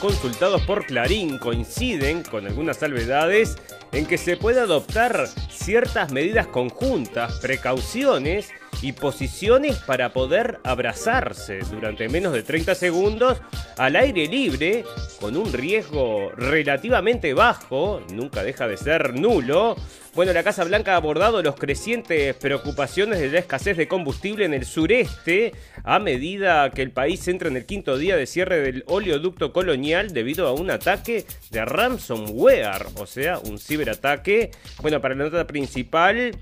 consultados por Clarín coinciden, con algunas salvedades, en que se puede adoptar ciertas medidas conjuntas, precauciones y posiciones para poder abrazarse durante menos de 30 segundos al aire libre, con un riesgo relativamente bajo, nunca deja de ser nulo. Bueno, la Casa Blanca ha abordado los crecientes preocupaciones de la escasez de combustible en el sureste a medida que el país entra en el quinto día de cierre del oleoducto colonial debido a un ataque de ransomware, o sea, un ciberataque. Bueno, para la nota principal,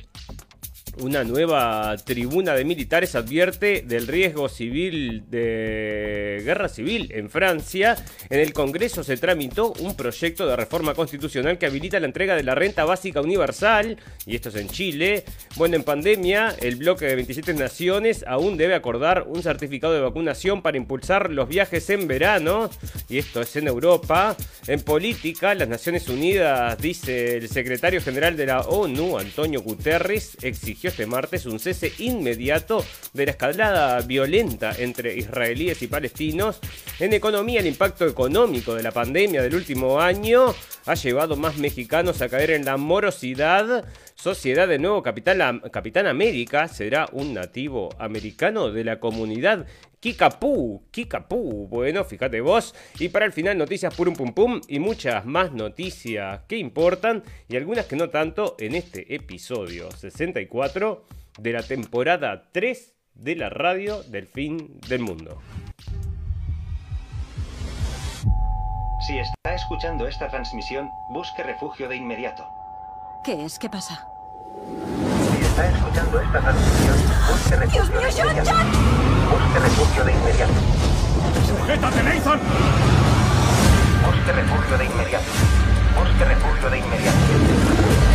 una nueva tribuna de militares advierte del riesgo civil de guerra civil en Francia. En el Congreso se tramitó un proyecto de reforma constitucional que habilita la entrega de la renta básica universal, y esto es en Chile. Bueno, en pandemia, el bloque de 27 naciones aún debe acordar un certificado de vacunación para impulsar los viajes en verano, y esto es en Europa. En política, las Naciones Unidas, dice el secretario general de la ONU, Antonio Guterres, exigió este martes un cese inmediato de la escalada violenta entre israelíes y palestinos. En economía, el impacto económico de la pandemia del último año ha llevado más mexicanos a caer en la morosidad. Sociedad de nuevo Capitán, Capitán América será un nativo americano de la comunidad Kikapú, Kikapú. Bueno, fíjate vos. Y para el final, noticias purum pum pum y muchas más noticias que importan y algunas que no tanto en este episodio 64 de la temporada 3 de la radio del fin del mundo. Si está escuchando esta transmisión, busque refugio de inmediato. ¿Qué es? ¿Qué pasa? Si está escuchando esta transmisión, busque refugio ¡Dios mío, de John, inmediato. John! Busque refugio de inmediato. ¡Sujétate, Nathan! Busque refugio de inmediato. Busque refugio de inmediato.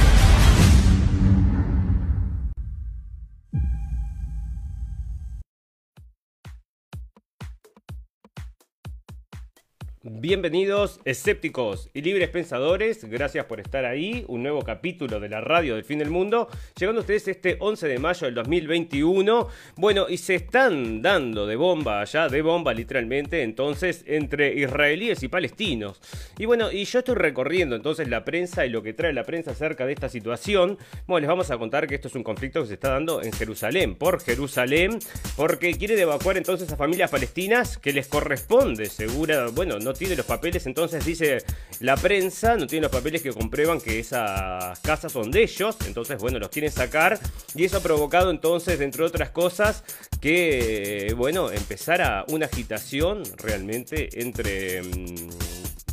Bienvenidos, escépticos y libres pensadores. Gracias por estar ahí. Un nuevo capítulo de la radio del fin del mundo. Llegando a ustedes este 11 de mayo del 2021. Bueno, y se están dando de bomba allá, de bomba literalmente, entonces, entre israelíes y palestinos. Y bueno, y yo estoy recorriendo entonces la prensa y lo que trae la prensa acerca de esta situación. Bueno, les vamos a contar que esto es un conflicto que se está dando en Jerusalén, por Jerusalén, porque quieren evacuar entonces a familias palestinas que les corresponde, segura, bueno, no tiene los papeles, entonces dice la prensa, no tiene los papeles que comprueban que esas casas son de ellos, entonces bueno, los quieren sacar y eso ha provocado entonces, entre otras cosas, que bueno, empezara una agitación realmente entre...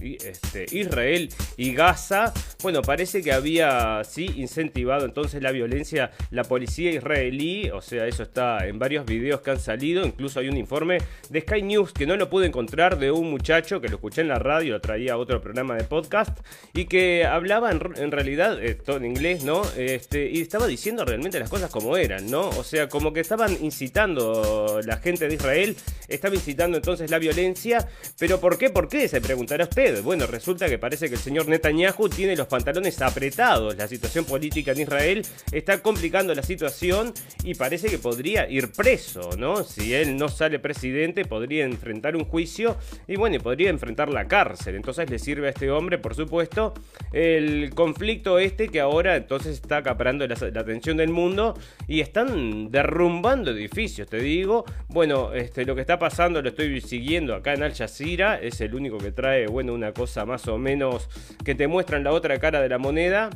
este, Israel y Gaza, bueno, parece que había sí incentivado entonces la violencia la policía israelí, o sea, eso está en varios videos que han salido, incluso hay un informe de Sky News que no lo pude encontrar de un muchacho que lo escuché en la radio, lo traía a otro programa de podcast y que hablaba en, realidad, todo en inglés, ¿no? Este, y estaba diciendo realmente las cosas como eran, ¿no? O sea, como que estaban incitando la gente de Israel, estaba incitando entonces la violencia, pero ¿por qué? ¿Por qué? Se preguntará usted. Bueno, resulta que parece que el señor Netanyahu tiene los pantalones apretados. La situación política en Israel está complicando la situación y parece que podría ir preso, ¿no? Si él no sale presidente, podría enfrentar un juicio y bueno, podría enfrentar la cárcel. Entonces le sirve a este hombre, por supuesto, el conflicto este que ahora entonces está acaparando la, la atención del mundo y están derrumbando edificios, te digo. Bueno, este, lo que está pasando lo estoy siguiendo acá en Al Jazeera, es el único que trae, bueno, una cosa más o menos que te muestran la otra cara de la moneda.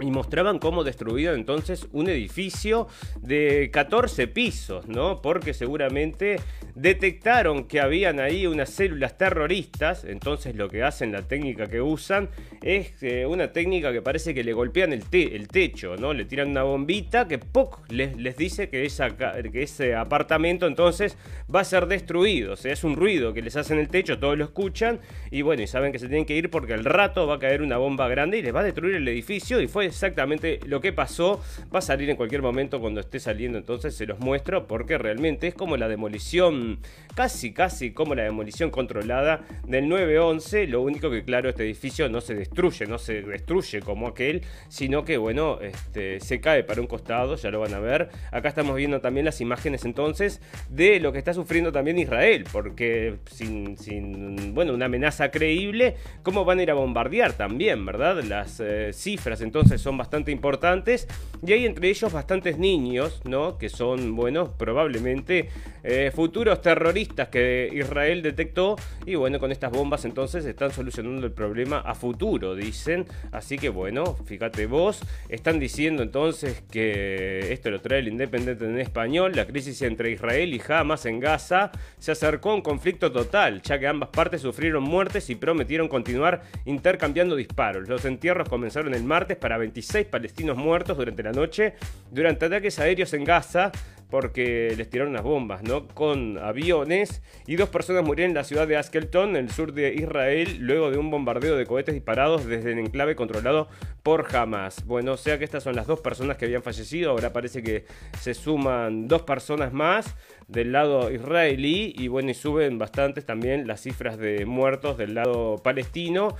Y mostraban cómo destruido entonces un edificio de 14 pisos, ¿no? Porque seguramente detectaron que habían ahí unas células terroristas. Entonces lo que hacen, la técnica que usan, es eh, una técnica que parece que le golpean el, te- el techo, ¿no? Le tiran una bombita que ¡poc! Les, les dice que, esa que ese apartamento entonces va a ser destruido. O sea, es un ruido que les hacen el techo, todos lo escuchan. Y bueno, y saben que se tienen que ir porque al rato va a caer una bomba grande y les va a destruir el edificio. Y fue exactamente lo que pasó. Va a salir en cualquier momento cuando esté saliendo, entonces se los muestro porque realmente es como la demolición, casi, casi como la demolición controlada del 911. Lo único que, claro, este edificio no se destruye, no se destruye como aquel, sino que, bueno, este, se cae para un costado, ya lo van a ver. Acá estamos viendo también las imágenes entonces de lo que está sufriendo también Israel, porque sin, sin bueno, una amenaza creíble, ¿cómo van a ir a bombardear también, verdad? Las eh, cifras entonces son bastante importantes y hay entre ellos bastantes niños, ¿no? Que son, bueno, probablemente eh, futuros terroristas que Israel detectó y bueno, con estas bombas entonces están solucionando el problema a futuro, dicen. Así que bueno, fíjate vos, están diciendo entonces que esto lo trae el Independiente en español, la crisis entre Israel y Hamas en Gaza se acercó a un conflicto total, ya que ambas partes sufrieron muertes y prometieron continuar intercambiando disparos. Los entierros comenzaron el martes para 26 palestinos muertos durante la noche durante ataques aéreos en Gaza porque les tiraron unas bombas, ¿no? Con aviones y dos personas murieron en la ciudad de Askelton, en el sur de Israel, luego de un bombardeo de cohetes disparados desde el enclave controlado por Hamas. Bueno, o sea que estas son las dos personas que habían fallecido, ahora parece que se suman dos personas más del lado israelí y bueno, y suben bastantes también las cifras de muertos del lado palestino.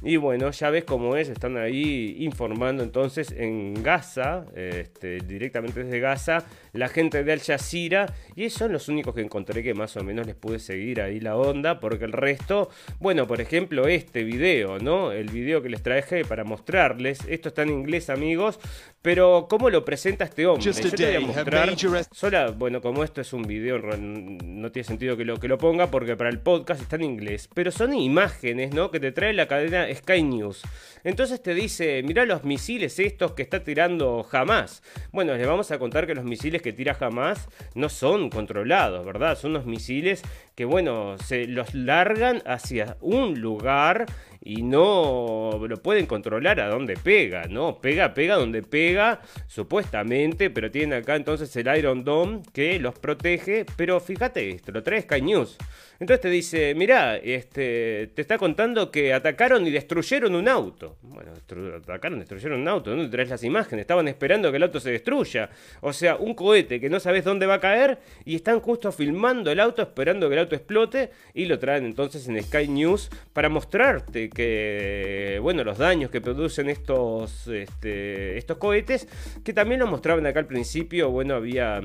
Y bueno, ya ves cómo es, están ahí informando entonces en Gaza, este, directamente desde Gaza, la gente de Al Jazeera, y son los únicos que encontré que más o menos les pude seguir ahí la onda, porque el resto, bueno, por ejemplo, este video, ¿no? El video que les traje para mostrarles, esto está en inglés, amigos, pero ¿cómo lo presenta este hombre? Yo te voy a mostrar, sola, bueno, como esto es un video, no tiene sentido que lo, que lo ponga, porque para el podcast está en inglés, pero son imágenes, ¿no? Que te trae la cadena Sky News. Entonces te dice, mirá los misiles estos que está tirando jamás. Bueno, les vamos a contar que los misiles que tira jamás no son controlados, ¿verdad? Son unos misiles que, bueno, se los largan hacia un lugar y no lo pueden controlar a dónde pega, ¿no? Pega, pega donde pega, supuestamente, pero tienen acá entonces el Iron Dome que los protege, pero fíjate esto, lo trae Sky News. Entonces te dice, mirá, este, te está contando que atacaron y destruyeron un auto. Bueno, atacaron, destruyeron un auto, ¿dónde traes las imágenes? Estaban esperando que el auto se destruya. O sea, un cohete que no sabes dónde va a caer y están justo filmando el auto esperando que el auto explote y lo traen entonces en Sky News para mostrarte que, bueno, los daños que producen estos, este, estos cohetes, que también lo mostraban acá al principio, bueno, había...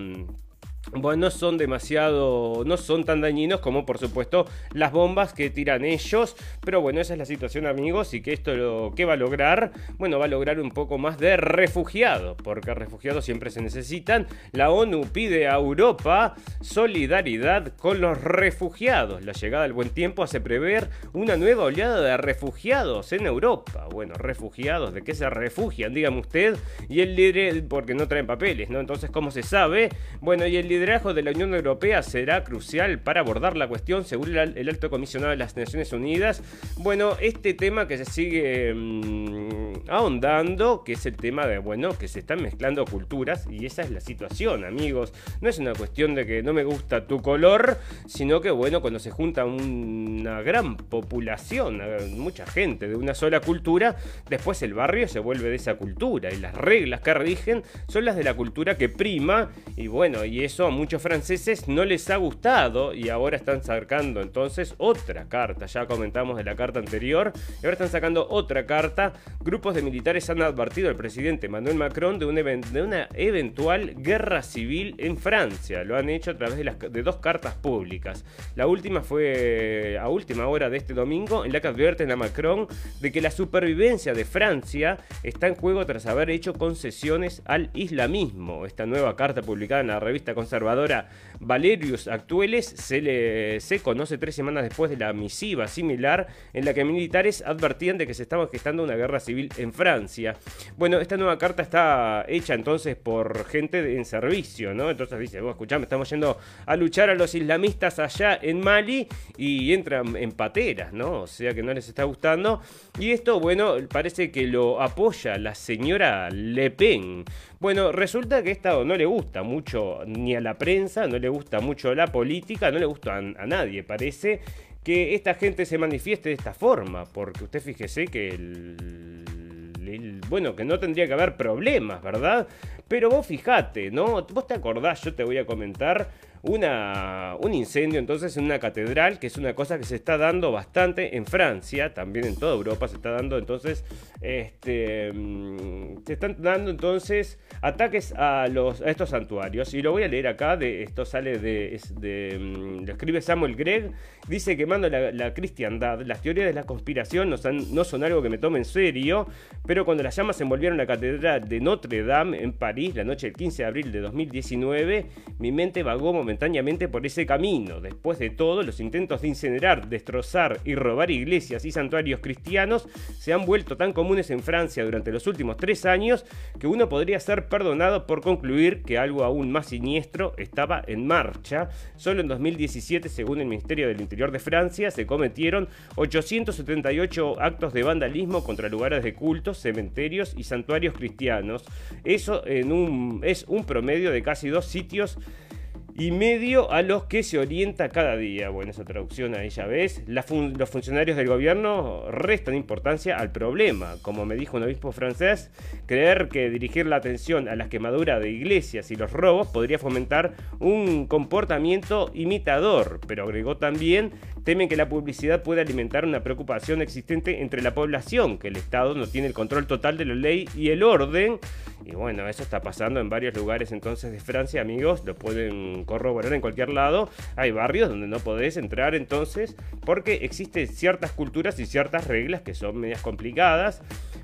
Bueno, no son demasiado, no son tan dañinos como por supuesto las bombas que tiran ellos, pero bueno, esa es la situación amigos y que esto lo que va a lograr, bueno, va a lograr un poco más de refugiados, porque refugiados siempre se necesitan. La ONU pide a Europa solidaridad con los refugiados. La llegada del buen tiempo hace prever una nueva oleada de refugiados en Europa. Bueno, refugiados, ¿de qué se refugian? Dígame usted. Y el líder, porque no traen papeles, ¿no? Entonces, ¿cómo se sabe? Bueno, y el liderazgo de la Unión Europea será crucial para abordar la cuestión, según el alto comisionado de las Naciones Unidas. Bueno, este tema que se sigue mm, ahondando, que es el tema de, bueno, que se están mezclando culturas, y esa es la situación, amigos. No es una cuestión de que no me gusta tu color, sino que, bueno, cuando se junta una gran población, mucha gente de una sola cultura, después el barrio se vuelve de esa cultura, y las reglas que rigen son las de la cultura que prima, y bueno, y eso a muchos franceses no les ha gustado y ahora están sacando entonces otra carta. Ya comentamos de la carta anterior y ahora están sacando otra carta. Grupos de militares han advertido al presidente Emmanuel Macron de, un de una eventual guerra civil en Francia. Lo han hecho a través de, dos cartas públicas. La última fue a última hora de este domingo en la que advierten a Macron de que la supervivencia de Francia está en juego tras haber hecho concesiones al islamismo. Esta nueva carta publicada en la revista conservadora Valerius Actuales se, le, se conoce tres semanas después de la misiva similar en la que militares advertían de que se estaba gestando una guerra civil en Francia. Bueno, esta nueva carta está hecha entonces por gente en servicio, ¿no? Entonces dice, vos escuchame, estamos yendo a luchar a los islamistas allá en Mali y entran en pateras, ¿no? O sea que no les está gustando. Y esto, bueno, parece que lo apoya la señora Le Pen. Bueno, resulta que esta no le gusta mucho ni a la prensa, no le gusta mucho la política, no le gusta a, nadie, parece que esta gente se manifieste de esta forma, porque usted fíjese que bueno, que no tendría que haber problemas, ¿verdad? Pero vos fijate, ¿no? Vos te acordás, yo te voy a comentar una, un incendio entonces en una catedral, que es una cosa que se está dando bastante en Francia, también en toda Europa se está dando entonces, este, mm, se están dando entonces ataques a, estos santuarios. Y lo voy a leer acá, de, esto sale de, mm, lo escribe Samuel Gregg, dice que mando la, cristiandad, las teorías de la conspiración no son, no son algo que me tome en serio, pero cuando las llamas envolvieron la catedral de Notre Dame en París la noche del 15 de abril de 2019, mi mente vagó momentáneamente por ese camino. Después de todo, los intentos de incinerar, destrozar y robar iglesias y santuarios cristianos se han vuelto tan comunes en Francia durante los últimos tres años que uno podría ser perdonado por concluir que algo aún más siniestro estaba en marcha. Solo en 2017, según el Ministerio del Interior de Francia, se cometieron 878 actos de vandalismo contra lugares de cultos, cementerios y santuarios cristianos. Eso es un promedio de casi dos sitios y medio a los que se orienta cada día. Bueno, esa traducción ahí ya ves. los funcionarios del gobierno restan importancia al problema. Como me dijo un obispo francés, creer que dirigir la atención a las quemaduras de iglesias y los robos podría fomentar un comportamiento imitador. Pero agregó también, temen que la publicidad pueda alimentar una preocupación existente entre la población, que el Estado no tiene el control total de la ley y el orden. Y bueno, eso está pasando en varios lugares entonces de Francia, amigos. Lo pueden corroborar en cualquier lado. Hay barrios donde no podés entrar entonces porque existen ciertas culturas y ciertas reglas que son medias complicadas.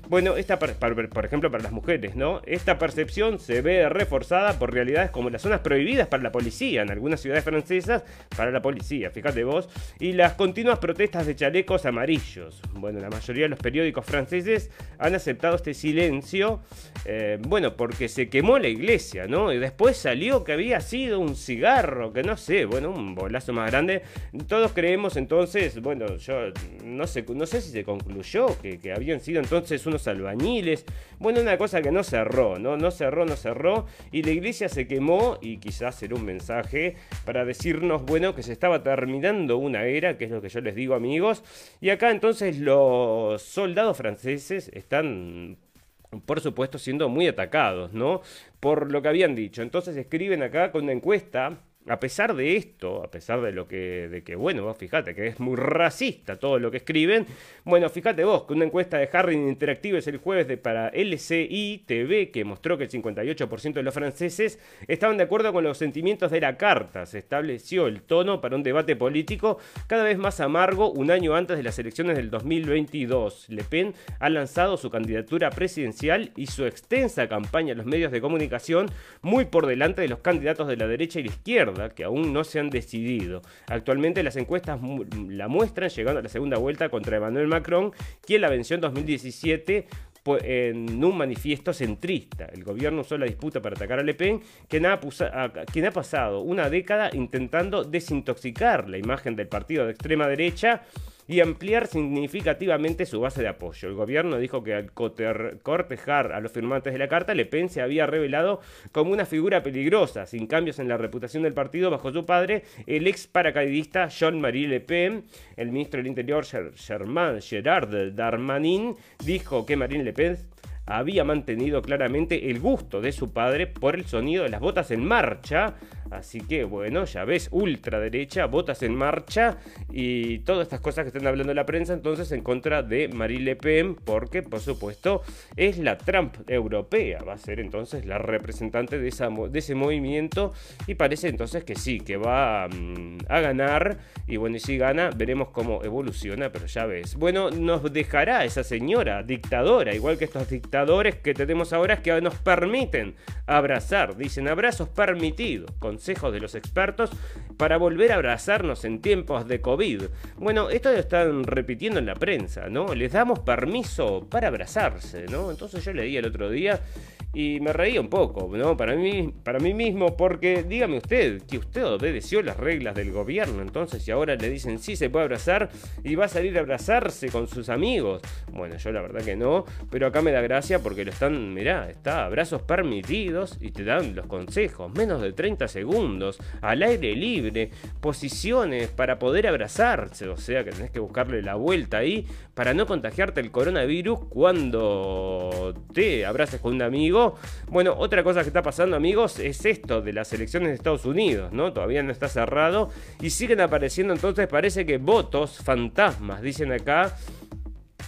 Bueno, esta, por ejemplo, para las mujeres, ¿no? Esta percepción se ve reforzada por realidades como las zonas prohibidas para la policía, en algunas ciudades francesas, para la policía, fíjate vos, las continuas protestas de chalecos amarillos. Bueno, la mayoría de los periódicos franceses han aceptado este silencio, eh, bueno, porque se quemó la iglesia, ¿no? Y después salió que había sido un cigarro, que no sé, bueno, un bolazo más grande. Todos creemos entonces, bueno, yo no sé, no sé si se concluyó que, que habían sido entonces unos albañiles. Bueno, una cosa que no cerró, ¿no? No cerró, no cerró. Y la iglesia se quemó y quizás era un mensaje para decirnos, bueno, que se estaba terminando una era, que es lo que yo les digo amigos. Y acá entonces los soldados franceses están por supuesto, siendo muy atacados, ¿no? Por lo que habían dicho. Entonces escriben acá con una encuesta a pesar de esto, a pesar de lo que, de que, bueno, vos fíjate que es muy racista todo lo que escriben, bueno, fíjate vos que una encuesta de Harry Interactive es el jueves de, para LCI TV que mostró que el 58% de los franceses estaban de acuerdo con los sentimientos de la carta. Se estableció el tono para un debate político cada vez más amargo un año antes de las elecciones del 2022. Le Pen ha lanzado su candidatura presidencial y su extensa campaña en los medios de comunicación muy por delante de los candidatos de la derecha y la izquierda que aún no se han decidido. Actualmente las encuestas la muestran llegando a la segunda vuelta contra Emmanuel Macron, quien la venció en 2017 en un manifiesto centrista. El gobierno usó la disputa para atacar a Le Pen, quien ha, quien ha pasado una década intentando desintoxicar la imagen del partido de extrema derecha y ampliar significativamente su base de apoyo. El gobierno dijo que al cortejar a los firmantes de la carta, Le Pen se había revelado como una figura peligrosa, sin cambios en la reputación del partido bajo su padre, el ex paracaidista Jean-Marie Le Pen. El ministro del Interior, Gerard Darmanin, dijo que Marine Le Pen había mantenido claramente el gusto de su padre por el sonido de las botas en marcha Así que bueno, ya ves, ultraderecha, botas en marcha y todas estas cosas que están hablando la prensa entonces en contra de Marine Le Pen, porque por supuesto es la Trump europea, va a ser entonces la representante de, esa, de ese movimiento y parece entonces que sí, que va mm, a ganar y bueno, y si gana veremos cómo evoluciona, pero ya ves. Bueno, nos dejará esa señora dictadora, igual que estos dictadores que tenemos ahora que nos permiten abrazar, dicen abrazos permitidos, consejos de los expertos para volver a abrazarnos en tiempos de COVID. Bueno, esto lo están repitiendo en la prensa, ¿no? Les damos permiso para abrazarse, ¿no? Entonces yo leí el otro día Y me reía un poco, ¿no? Para mí, para mí mismo, porque dígame usted que usted obedeció las reglas del gobierno, entonces, y ahora le dicen sí se puede abrazar y va a salir a abrazarse con sus amigos. Bueno, yo la verdad que no, pero acá me da gracia porque lo están, mirá, está abrazos permitidos y te dan los consejos, menos de 30 segundos, al aire libre, posiciones para poder abrazarse, o sea que tenés que buscarle la vuelta ahí para no contagiarte el coronavirus cuando te abraces con un amigo. Bueno, otra cosa que está pasando, amigos, es esto de las elecciones de Estados Unidos, ¿no? Todavía no está cerrado y siguen apareciendo entonces parece que votos fantasmas, dicen acá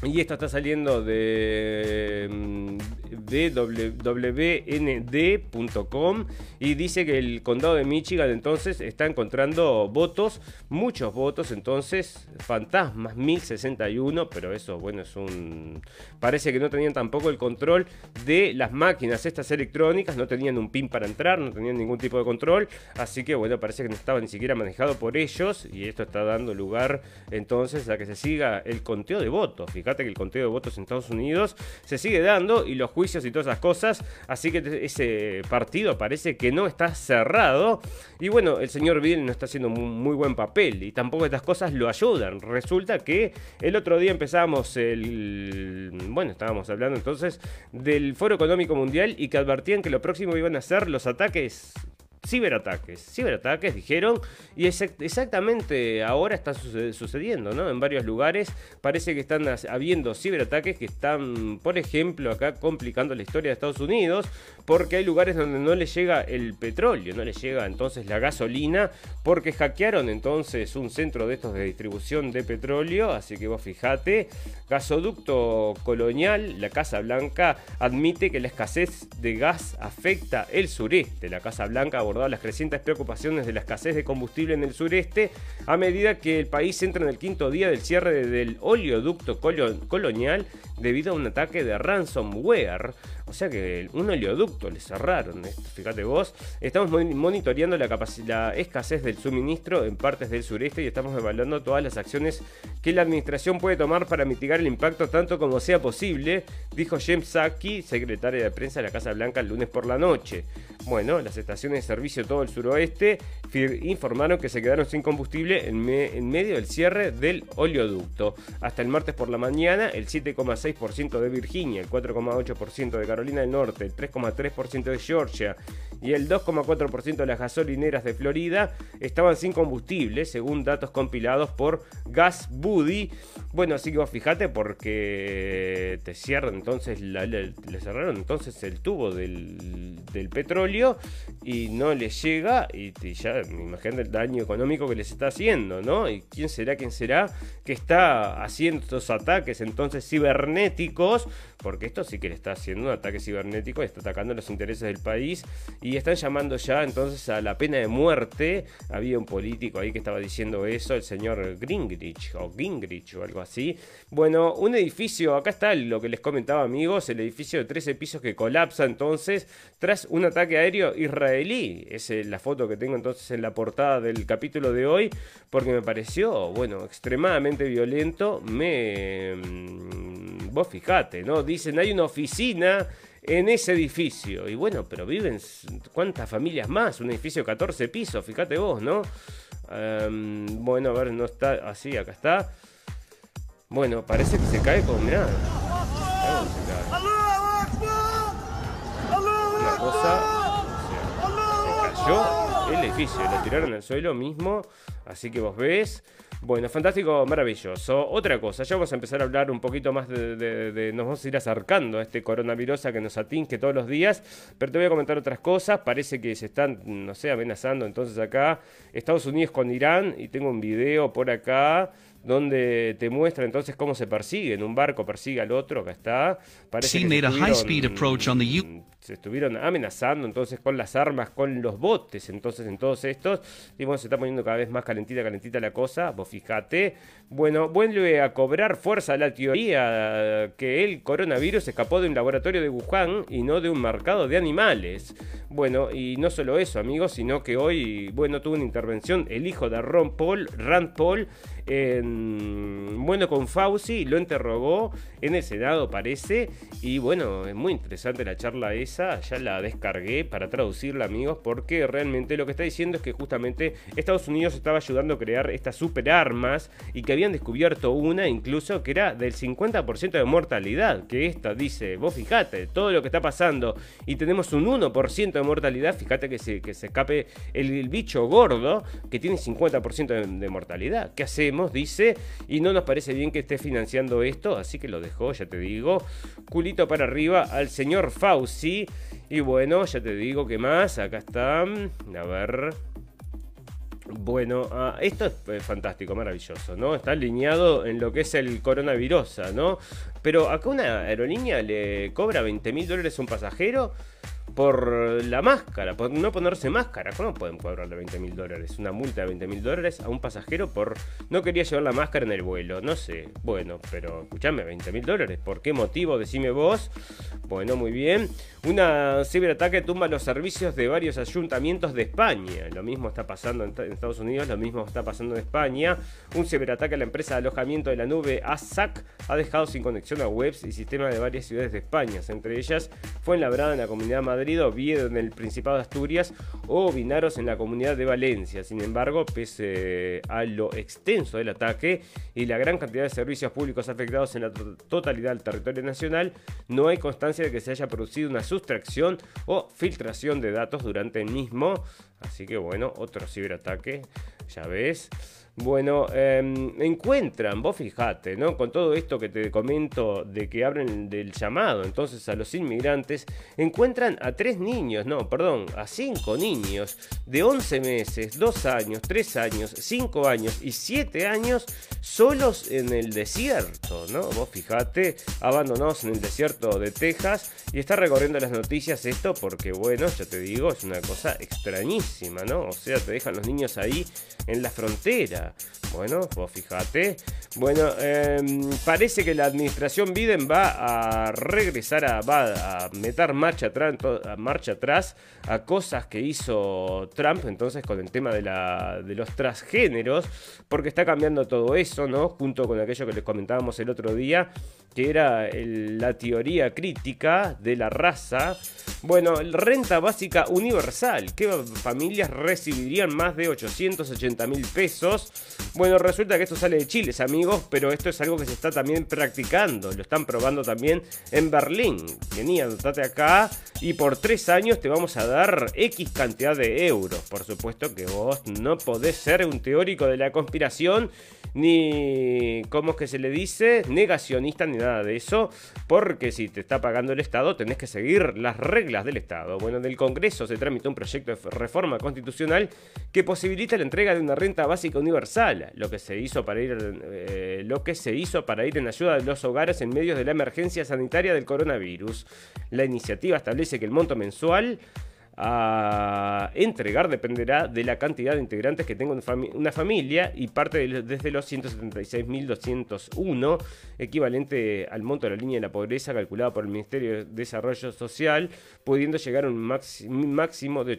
y esto está saliendo de, mm, de wwnd.com y dice que el condado de Michigan entonces está encontrando votos, muchos votos, entonces fantasmas, 1061, pero eso bueno es un... Parece que no tenían tampoco el control de las máquinas estas electrónicas, no tenían un pin para entrar, no tenían ningún tipo de control, así que bueno, parece que no estaba ni siquiera manejado por ellos y esto está dando lugar entonces a que se siga el conteo de votos, fíjate que el conteo de votos en Estados Unidos se sigue dando y los juicios y todas esas cosas. Así que ese partido parece que no está cerrado. Y bueno, el señor Bill no está haciendo muy, buen papel y tampoco estas cosas lo ayudan. Resulta que el otro día empezamos el... Bueno, estábamos hablando entonces del Foro Económico Mundial y que advertían que lo próximo iban a ser los ataques ciberataques. Ciberataques, dijeron, y exactamente ahora está sucediendo, ¿no? En varios lugares parece que están habiendo ciberataques que están, por ejemplo, acá complicando la historia de Estados Unidos, porque hay lugares donde no le llega el petróleo, no le llega entonces la gasolina, porque hackearon entonces un centro de estos de distribución de petróleo, así que vos fijate, gasoducto colonial, la Casa Blanca admite que la escasez de gas afecta el sureste, la Casa Blanca las crecientes preocupaciones de la escasez de combustible en el sureste a medida que el país entra en el quinto día del cierre del oleoducto colonial debido a un ataque de ransomware. O sea que un oleoducto le cerraron. Fíjate vos, estamos monitoreando la, la escasez del suministro en partes del sureste y estamos evaluando todas las acciones que la administración puede tomar para mitigar el impacto tanto como sea posible, dijo James Saki, secretaria de prensa de la Casa Blanca el lunes por la noche. Bueno, las estaciones de servicio de todo el suroeste informaron que se quedaron sin combustible en, en medio del cierre del oleoducto. Hasta el martes por la mañana, el 7,6% de Virginia, el 4,8% de Carolina del Norte, el 3,3% de Georgia y el 2,4% de las gasolineras de Florida estaban sin combustible, según datos compilados por Gas Buddy. Bueno, así que vos fijate porque te cierran entonces, le, cerraron entonces el tubo del, petróleo y no les llega y, ya me imagino el daño económico que les está haciendo, ¿no? ¿Y quién será, quién será que está haciendo estos ataques entonces cibernéticos? Porque esto sí que le está haciendo un ataque cibernético, está atacando los intereses del país y están llamando ya entonces a la pena de muerte. Había un político ahí que estaba diciendo eso, el señor Gingrich o Gingrich o algo así. Bueno, un edificio, acá está lo que les comentaba amigos, el edificio de 13 pisos que colapsa entonces tras un ataque aéreo israelí. Es la foto que tengo entonces en la portada del capítulo de hoy porque me pareció, bueno, extremadamente violento. Me... Mm, vos fijate, ¿no? Dicen, hay una oficina en ese edificio. Y bueno, pero viven cuántas familias más, un edificio de 14 pisos, fíjate vos, ¿no? Bueno, a ver, no está así, acá está. Bueno, parece que se cae con nada. Una cosa, se cayó el edificio, lo tiraron al suelo mismo, así que vos ves. Bueno, fantástico, maravilloso. Otra cosa, ya vamos a empezar a hablar un poquito más de, nos vamos a ir acercando a este coronavirus que nos atinque todos los días, pero te voy a comentar otras cosas. Parece que se están, no sé, amenazando entonces acá Estados Unidos con Irán y tengo un video por acá donde te muestra entonces cómo se persiguen. Un barco persigue al otro, acá está. Parece que made a high speed approach on the se estuvieron amenazando entonces con las armas, con los botes, entonces en todos estos. Y bueno, se está poniendo cada vez más calentita, calentita la cosa. Vos fijate. Bueno, vuelve a cobrar fuerza la teoría que el coronavirus escapó de un laboratorio de Wuhan y no de un mercado de animales. Bueno, y no solo eso, amigos, sino que hoy, bueno, tuvo una intervención el hijo de Ron Paul, Rand Paul, en, bueno, con Fauci, lo interrogó en el Senado, parece. Y bueno, es muy interesante la charla esa ya la descargué para traducirla, amigos, porque realmente lo que está diciendo es que justamente Estados Unidos estaba ayudando a crear estas super armas y que habían descubierto una incluso que era del 50% de mortalidad. Que esta dice, vos fijate, todo lo que está pasando y tenemos un 1% de mortalidad, fíjate que se, que se escape el, bicho gordo que tiene 50% de, de mortalidad. ¿Qué hacemos? Dice, y no nos parece bien que esté financiando esto, así que lo dejó, ya te digo, culito para arriba al señor Fauci. Y bueno, ya te digo que más, acá está, a ver, bueno, ah, esto es eh, fantástico, maravilloso, ¿no? Está alineado en lo que es el coronavirus, ¿no? Pero acá una aerolínea le cobra 20 mil dólares a un pasajero por la máscara, por no ponerse máscara. ¿Cómo pueden cobrarle 20 mil dólares? Una multa de 20 mil dólares a un pasajero por no quería llevar la máscara en el vuelo. No sé. Bueno, pero escúchame, 20 mil dólares. ¿Por qué motivo? Decime vos. Bueno, muy bien. Una ciberataque tumba los servicios de varios ayuntamientos de España. Lo mismo está pasando en, Estados Unidos, lo mismo está pasando en España. Un ciberataque a la empresa de alojamiento de la nube ASAC ha dejado sin conexión a webs y sistemas de varias ciudades de España. Entre ellas fue enlabrada en la comunidad de Madrid, Oviedo en el Principado de Asturias o Vinaros en la comunidad de Valencia. Sin embargo, pese a lo extenso del ataque y la gran cantidad de servicios públicos afectados en la totalidad del territorio nacional, no hay constancia de que se haya producido una sustracción o filtración de datos durante el mismo. Así que bueno, otro ciberataque, ya ves. Bueno, em, encuentran, vos fijate, ¿no? Con todo esto que te comento de que abren del llamado entonces a los inmigrantes, encuentran a tres niños, no, perdón, a cinco niños de 11 meses, 2 años, 3 años, 5 años y 7 años solos en el desierto, ¿no? Vos fijate, abandonados en el desierto de Texas y está recorriendo las noticias esto porque, bueno, ya te digo, es una cosa extrañísima, ¿no? O sea, te dejan los niños ahí en la frontera. Bueno, vos fíjate. Bueno, em, parece que la administración Biden va a regresar a, va a meter marcha atrás, marcha atrás a cosas que hizo Trump entonces con el tema de, la, de los transgéneros, porque está cambiando todo eso, ¿no? Junto con aquello que les comentábamos el otro día, que era la teoría crítica de la raza. Bueno, renta básica universal. ¿Qué familias recibirían más de 880 mil pesos? Bueno, resulta que esto sale de Chile, amigos, pero esto es algo que se está también practicando. Lo están probando también en Berlín. Venía, anotate acá y por tres años te vamos a dar X cantidad de euros. Por supuesto que vos no podés ser un teórico de la conspiración ni, ¿cómo es que se le dice? Negacionista ni nada de eso, porque si te está pagando el Estado tenés que seguir las reglas del Estado. Bueno, en el Congreso se tramitó un proyecto de reforma constitucional que posibilita la entrega de una renta básica universal, lo que se hizo para ir, eh, lo que se hizo para ir en ayuda de los hogares en medio de la emergencia sanitaria del coronavirus. La iniciativa establece que el monto mensual a entregar dependerá de la cantidad de integrantes que tenga una familia y parte desde los 176.201, equivalente al monto de la línea de la pobreza calculada por el Ministerio de Desarrollo Social, pudiendo llegar a un máximo de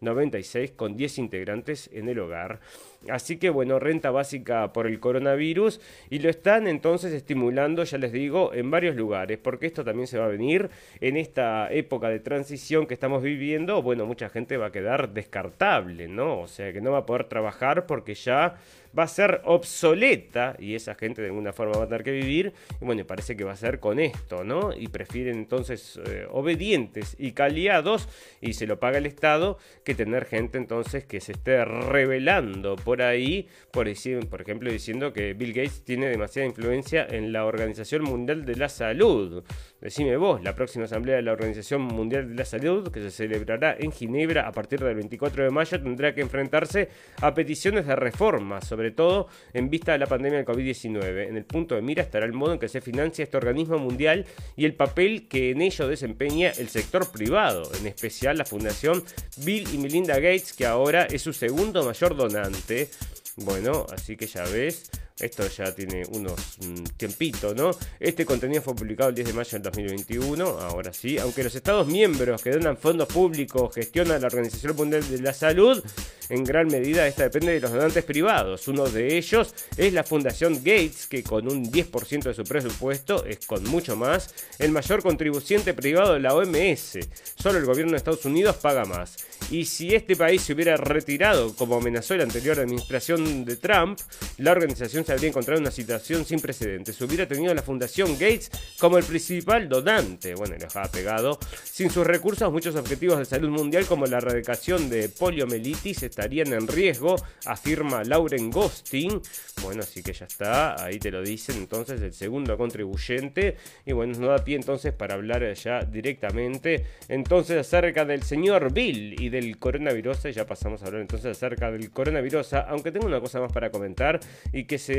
883.096 con 10 integrantes en el hogar. Así que bueno, renta básica por el coronavirus y lo están entonces estimulando, ya les digo, en varios lugares, porque esto también se va a venir en esta época de transición que estamos viviendo. Bueno, mucha gente va a quedar descartable, ¿no? O sea, que no va a poder trabajar porque ya va a ser obsoleta y esa gente de alguna forma va a tener que vivir. Y bueno, parece que va a ser con esto, ¿no? Y prefieren entonces eh, obedientes y caliados y se lo paga el Estado que tener gente entonces que se esté revelando por ahí, por, por ejemplo, diciendo que Bill Gates tiene demasiada influencia en la Organización Mundial de la Salud. Decime vos, la próxima asamblea de la Organización Mundial de la Salud, que se celebrará en Ginebra a partir del 24 de mayo, tendrá que enfrentarse a peticiones de reforma sobre todo en vista de la pandemia del COVID-19. En el punto de mira estará el modo en que se financia este organismo mundial y el papel que en ello desempeña el sector privado, en especial la Fundación Bill y Melinda Gates, que ahora es su segundo mayor donante. Bueno, así que ya ves, Esto ya tiene unos mm, tiempitos, ¿no? Este contenido fue publicado el 10 de mayo del 2021, ahora sí, aunque los Estados miembros que donan fondos públicos gestionan la Organización Mundial de la Salud, en gran medida esta depende de los donantes privados. Uno de ellos es la Fundación Gates, que con un 10% de su presupuesto es con mucho más el mayor contribuyente privado de la OMS. Solo el gobierno de Estados Unidos paga más. Y si este país se hubiera retirado, como amenazó la anterior administración de Trump, la organización habría encontrado en una situación sin precedentes. Hubiera tenido la Fundación Gates como el principal donante. Bueno, le dejaba pegado. Sin sus recursos, muchos objetivos de salud mundial, como la erradicación de poliomielitis, estarían en riesgo, afirma Lauren Ghosting. Bueno, así que ya está, ahí te lo dicen entonces el segundo contribuyente. Y bueno, no da pie entonces para hablar ya directamente entonces acerca del señor Bill y del coronavirus. Ya pasamos a hablar entonces acerca del coronavirus, aunque tengo una cosa más para comentar y que se,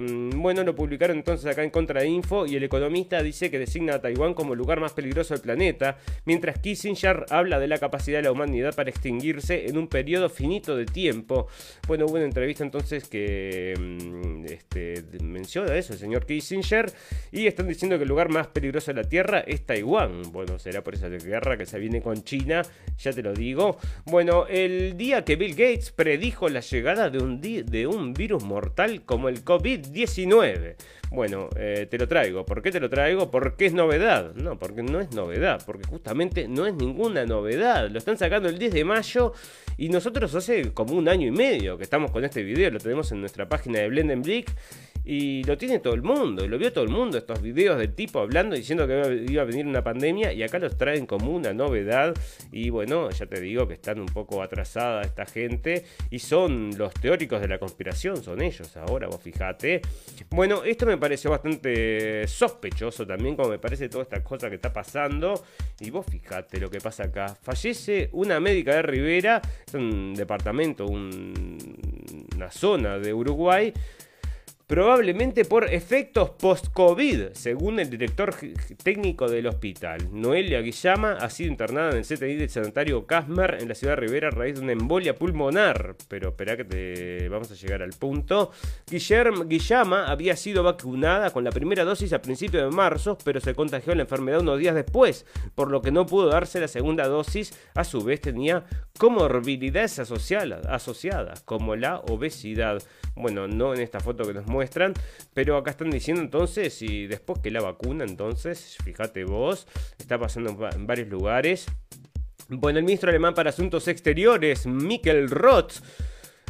mm, bueno, lo publicaron entonces acá en Contrainfo y el economista dice que designa a Taiwán como el lugar más peligroso del planeta, mientras Kissinger habla de la capacidad de la humanidad para extinguirse en un periodo finito de tiempo. Bueno, hubo una entrevista entonces que mm, este, menciona eso el señor Kissinger y están diciendo que el lugar más peligroso de la Tierra es Taiwán. Bueno, será por esa guerra que se viene con China, ya te lo digo. Bueno, el día que Bill Gates predijo la llegada de un, de un virus mortal como el COVID-19. Bueno, eh, te lo traigo. ¿Por qué te lo traigo? Porque es novedad. No, porque no es novedad. Porque justamente no es ninguna novedad. Lo están sacando el 10 de mayo y nosotros hace como un año y medio que estamos con este video. Lo tenemos en nuestra página de Blendenblick. Y lo tiene todo el mundo, y lo vio todo el mundo, estos videos del tipo hablando, diciendo que iba a venir una pandemia, y acá los traen como una novedad. Y bueno, ya te digo que están un poco atrasada esta gente, y son los teóricos de la conspiración, son ellos ahora, vos fijate. Bueno, esto me pareció bastante sospechoso también, como me parece toda esta cosa que está pasando. Y vos fijate lo que pasa acá. Fallece una médica de Rivera, es un departamento, una zona de Uruguay probablemente por efectos post-COVID, según el director técnico del hospital. Noelia Guillama ha sido internada en el CTI del sanitario Casmer en la ciudad de Rivera a raíz de una embolia pulmonar. Pero espera que te vamos a llegar al punto. Guillermo Guillama había sido vacunada con la primera dosis a principios de marzo, pero se contagió la enfermedad unos días después, por lo que no pudo darse la segunda dosis. A su vez tenía comorbilidades asociadas, asociadas como la obesidad. Bueno, no en esta foto que nos muestran, pero acá están diciendo entonces, y después que la vacuna, entonces, fíjate vos, está pasando en varios lugares. Bueno, el ministro alemán para Asuntos Exteriores, Mikkel Roth,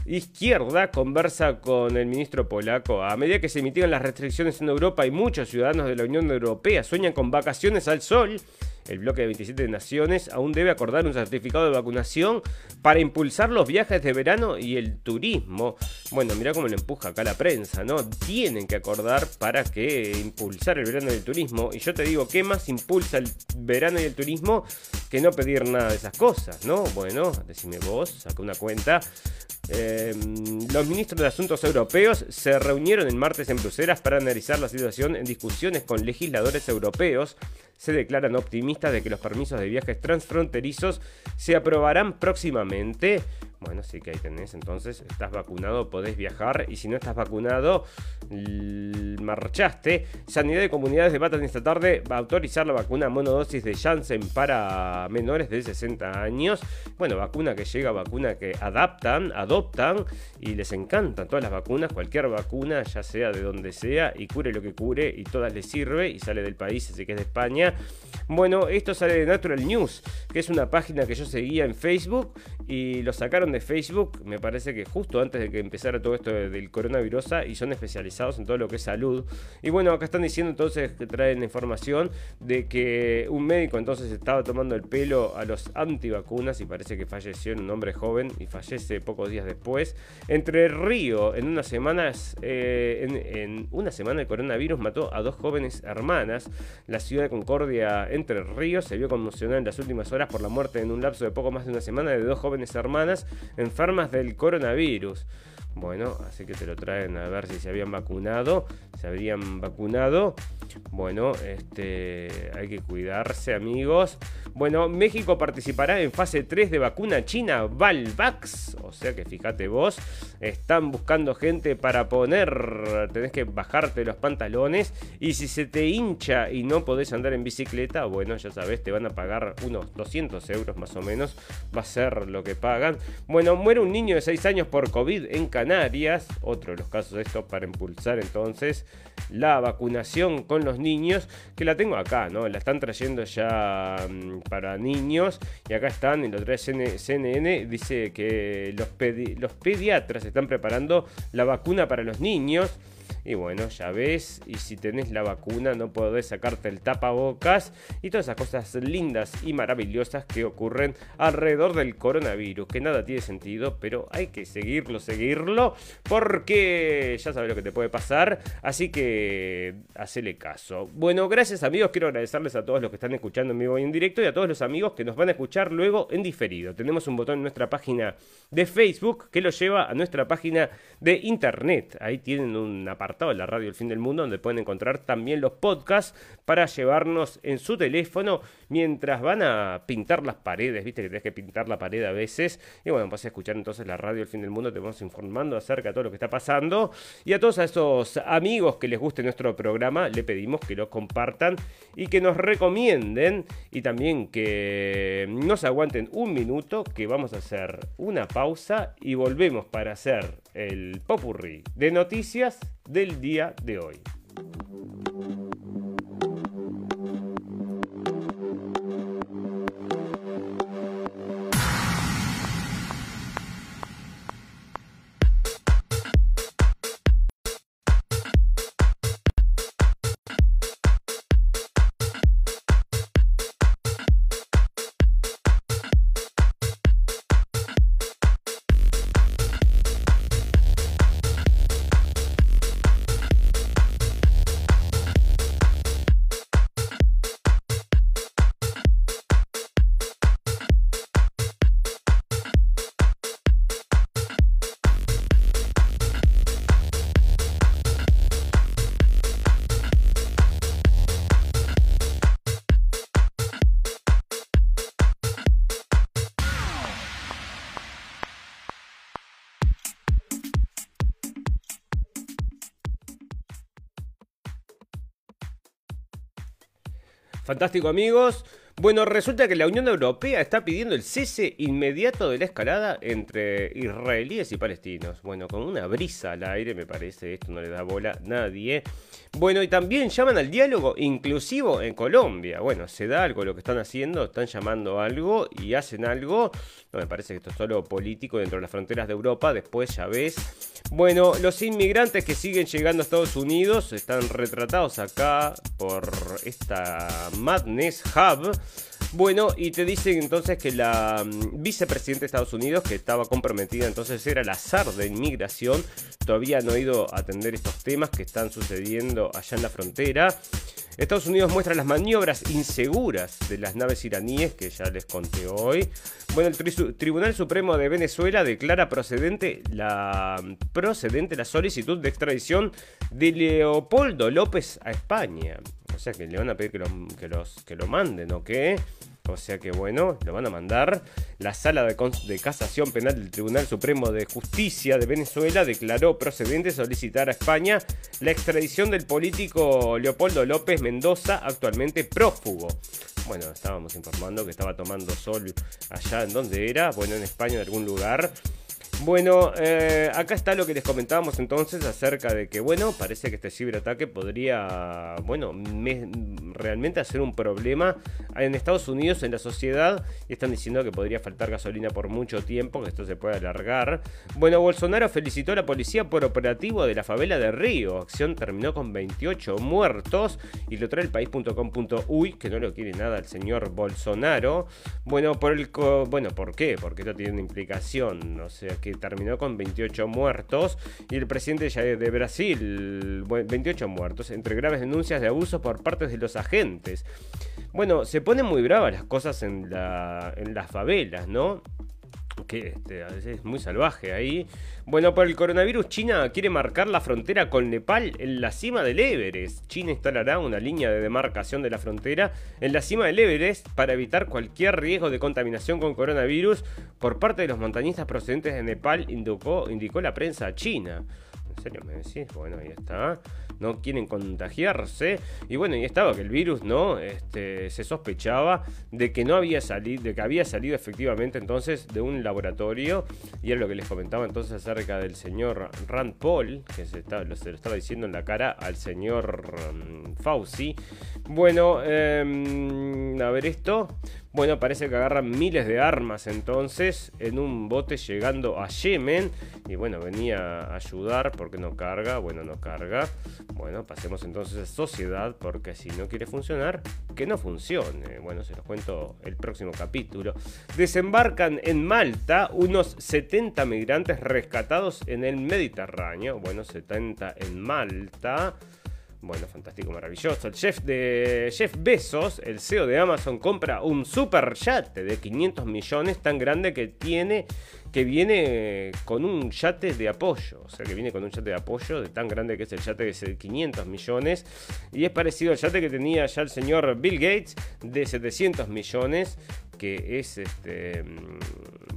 izquierda conversa con el ministro polaco. A medida que se emitían las restricciones en Europa y muchos ciudadanos de la Unión Europea sueñan con vacaciones al sol, el bloque de 27 naciones aún debe acordar un certificado de vacunación para impulsar los viajes de verano y el turismo. Bueno, mira cómo lo empuja acá la prensa, ¿no? Tienen que acordar para que impulsar el verano y el turismo. Y yo te digo, ¿qué más impulsa el verano y el turismo que no pedir nada de esas cosas, ¿no? Bueno, decime vos, saca una cuenta. Em, los ministros de Asuntos Europeos se reunieron el martes en Bruselas para analizar la situación en discusiones con legisladores europeos. Se declaran optimistas de que los permisos de viajes transfronterizos se aprobarán próximamente. Bueno, sí que ahí tenés. Entonces, estás vacunado, podés viajar. Y si no estás vacunado, marchaste. Sanidad de Comunidades debatan esta tarde va a autorizar la vacuna monodosis de Janssen para menores de 60 años. Bueno, vacuna que llega, vacuna que adaptan, adoptan y les encantan todas las vacunas. Cualquier vacuna, ya sea de donde sea, y cure lo que cure, y todas les sirve. Y sale del país, así que es de España. Bueno, esto sale de Natural News, que es una página que yo seguía en Facebook y lo de Facebook, me parece que justo antes de que empezara todo esto del coronavirus y son especializados en todo lo que es salud. Y bueno, acá están diciendo entonces que traen información de que un médico entonces estaba tomando el pelo a los antivacunas y parece que falleció en un hombre joven y fallece pocos días después. Entre Río, en unas semanas, eh, en, una semana el coronavirus mató a dos jóvenes hermanas. La ciudad de Concordia, Entre Ríos, se vio conmocionada en las últimas horas por la muerte en un lapso de poco más de una semana de dos jóvenes hermanas enfermas del coronavirus. Bueno, así que te lo traen a ver si se habían vacunado. Se habrían vacunado. Bueno, este, hay que cuidarse, amigos. Bueno, México participará en fase 3 de vacuna china Valvax. O sea que fíjate vos, están buscando gente para poner. Tenés que bajarte los pantalones. Y si se te hincha y no podés andar en bicicleta, bueno, ya sabes, te van a pagar unos 200 euros más o menos. Va a ser lo que pagan. Bueno, muere un niño de 6 años por COVID en Canarias. Otro de los casos de esto para impulsar entonces la vacunación con los niños. Que la tengo acá, ¿no? La están trayendo ya mm, para niños. Y acá están, en lo trae CNN. Dice que los, los pediatras están preparando la vacuna para los niños. Y bueno, ya ves, y si tenés la vacuna no podés sacarte el tapabocas y todas esas cosas lindas y maravillosas que ocurren alrededor del coronavirus, que nada tiene sentido, pero hay que seguirlo, seguirlo, porque ya sabes lo que te puede pasar, así que hacele caso. Bueno, gracias amigos, quiero agradecerles a todos los que están escuchando en vivo y en directo y a todos los amigos que nos van a escuchar luego en diferido. Tenemos un botón en nuestra página de Facebook que lo lleva a nuestra página de internet. Ahí tienen un apartado de la radio El Fin del Mundo donde pueden encontrar también los podcasts para llevarnos en su teléfono mientras van a pintar las paredes. Viste que tenés que pintar la pared a veces. Y bueno, vas a escuchar entonces la radio El Fin del Mundo. Te vamos informando acerca de todo lo que está pasando. Y a todos esos amigos que les guste nuestro programa, le pedimos que lo compartan y que nos recomienden. Y también que nos aguanten un minuto que vamos a hacer una pausa y volvemos para hacer el popurrí de noticias del día de hoy. Fantástico amigos. Bueno, resulta que la Unión Europea está pidiendo el cese inmediato de la escalada entre israelíes y palestinos. Bueno, con una brisa al aire me parece, esto no le da bola a nadie. Bueno, y también llaman al diálogo inclusivo en Colombia. Bueno, se da algo lo que están haciendo, están llamando algo y hacen algo. No me parece que esto es solo político dentro de las fronteras de Europa, después ya ves. Bueno, los inmigrantes que siguen llegando a Estados Unidos están retratados acá por esta Madness Hub. Bueno, y te dicen entonces que la mm, vicepresidenta de Estados Unidos, que estaba comprometida entonces era el azar de inmigración, todavía no ha ido a atender estos temas que están sucediendo allá en la frontera. Estados Unidos muestra las maniobras inseguras de las naves iraníes, que ya les conté hoy. Bueno, el Tribunal Supremo de Venezuela declara procedente la, procedente la solicitud de extradición de Leopoldo López a España. O sea que le van a pedir que, que, los, que lo manden, ¿o qué? O sea que bueno, lo van a mandar. La sala de, de, casación penal del Tribunal Supremo de Justicia de Venezuela declaró procedente solicitar a España la extradición del político Leopoldo López Mendoza, actualmente prófugo. Bueno, estábamos informando que estaba tomando sol allá en donde era, bueno, en España en algún lugar. Bueno, eh, acá está lo que les comentábamos entonces acerca de que, bueno, parece que este ciberataque podría, bueno, realmente hacer un problema en Estados Unidos, en la sociedad, están diciendo que podría faltar gasolina por mucho tiempo, que esto se puede alargar. Bueno, Bolsonaro felicitó a la policía por operativo de la favela de Río. Acción terminó con 28 muertos y lo trae el país.com.uy, que no lo quiere nada el señor Bolsonaro. Bueno, por el bueno, ¿por qué? Porque esto tiene una implicación, o sea, que terminó con 28 muertos, y el presidente de Brasil, 28 muertos, entre graves denuncias de abuso por parte de los agentes. Bueno, se ponen muy bravas las cosas en, la, en las favelas, ¿no? Que este, es muy salvaje ahí. Bueno, por el coronavirus, China quiere marcar la frontera con Nepal en la cima del Everest. China instalará una línea de demarcación de la frontera en la cima del Everest para evitar cualquier riesgo de contaminación con coronavirus por parte de los montañistas procedentes de Nepal, indicó, indicó la prensa china. ¿En serio me decís? Bueno, ahí está no quieren contagiarse. Y bueno, y estaba que el virus, ¿no? Este, se sospechaba de que no había salido, de que había salido efectivamente entonces de un laboratorio. Y era lo que les comentaba entonces acerca del señor Rand Paul, que se, estaba, lo estaba diciendo en la cara al señor um, Fauci. Bueno, em, a ver esto. Bueno, parece que agarran miles de armas entonces en un bote llegando a Yemen. Y bueno, venía a ayudar porque no carga. Bueno, no carga. Bueno, pasemos entonces a sociedad porque si no quiere funcionar, que no funcione. Bueno, se los cuento el próximo capítulo. Desembarcan en Malta unos 70 migrantes rescatados en el Mediterráneo. Bueno, 70 en Malta. Bueno, fantástico, maravilloso. El chef de Jeff Bezos, el CEO de Amazon, compra un super yate de 500 millones tan grande que tiene que viene con un yate de apoyo, o sea que viene con un yate de apoyo de tan grande que es el yate de 500 millones. Y es parecido al yate que tenía ya el señor Bill Gates de 700 millones que es este mm,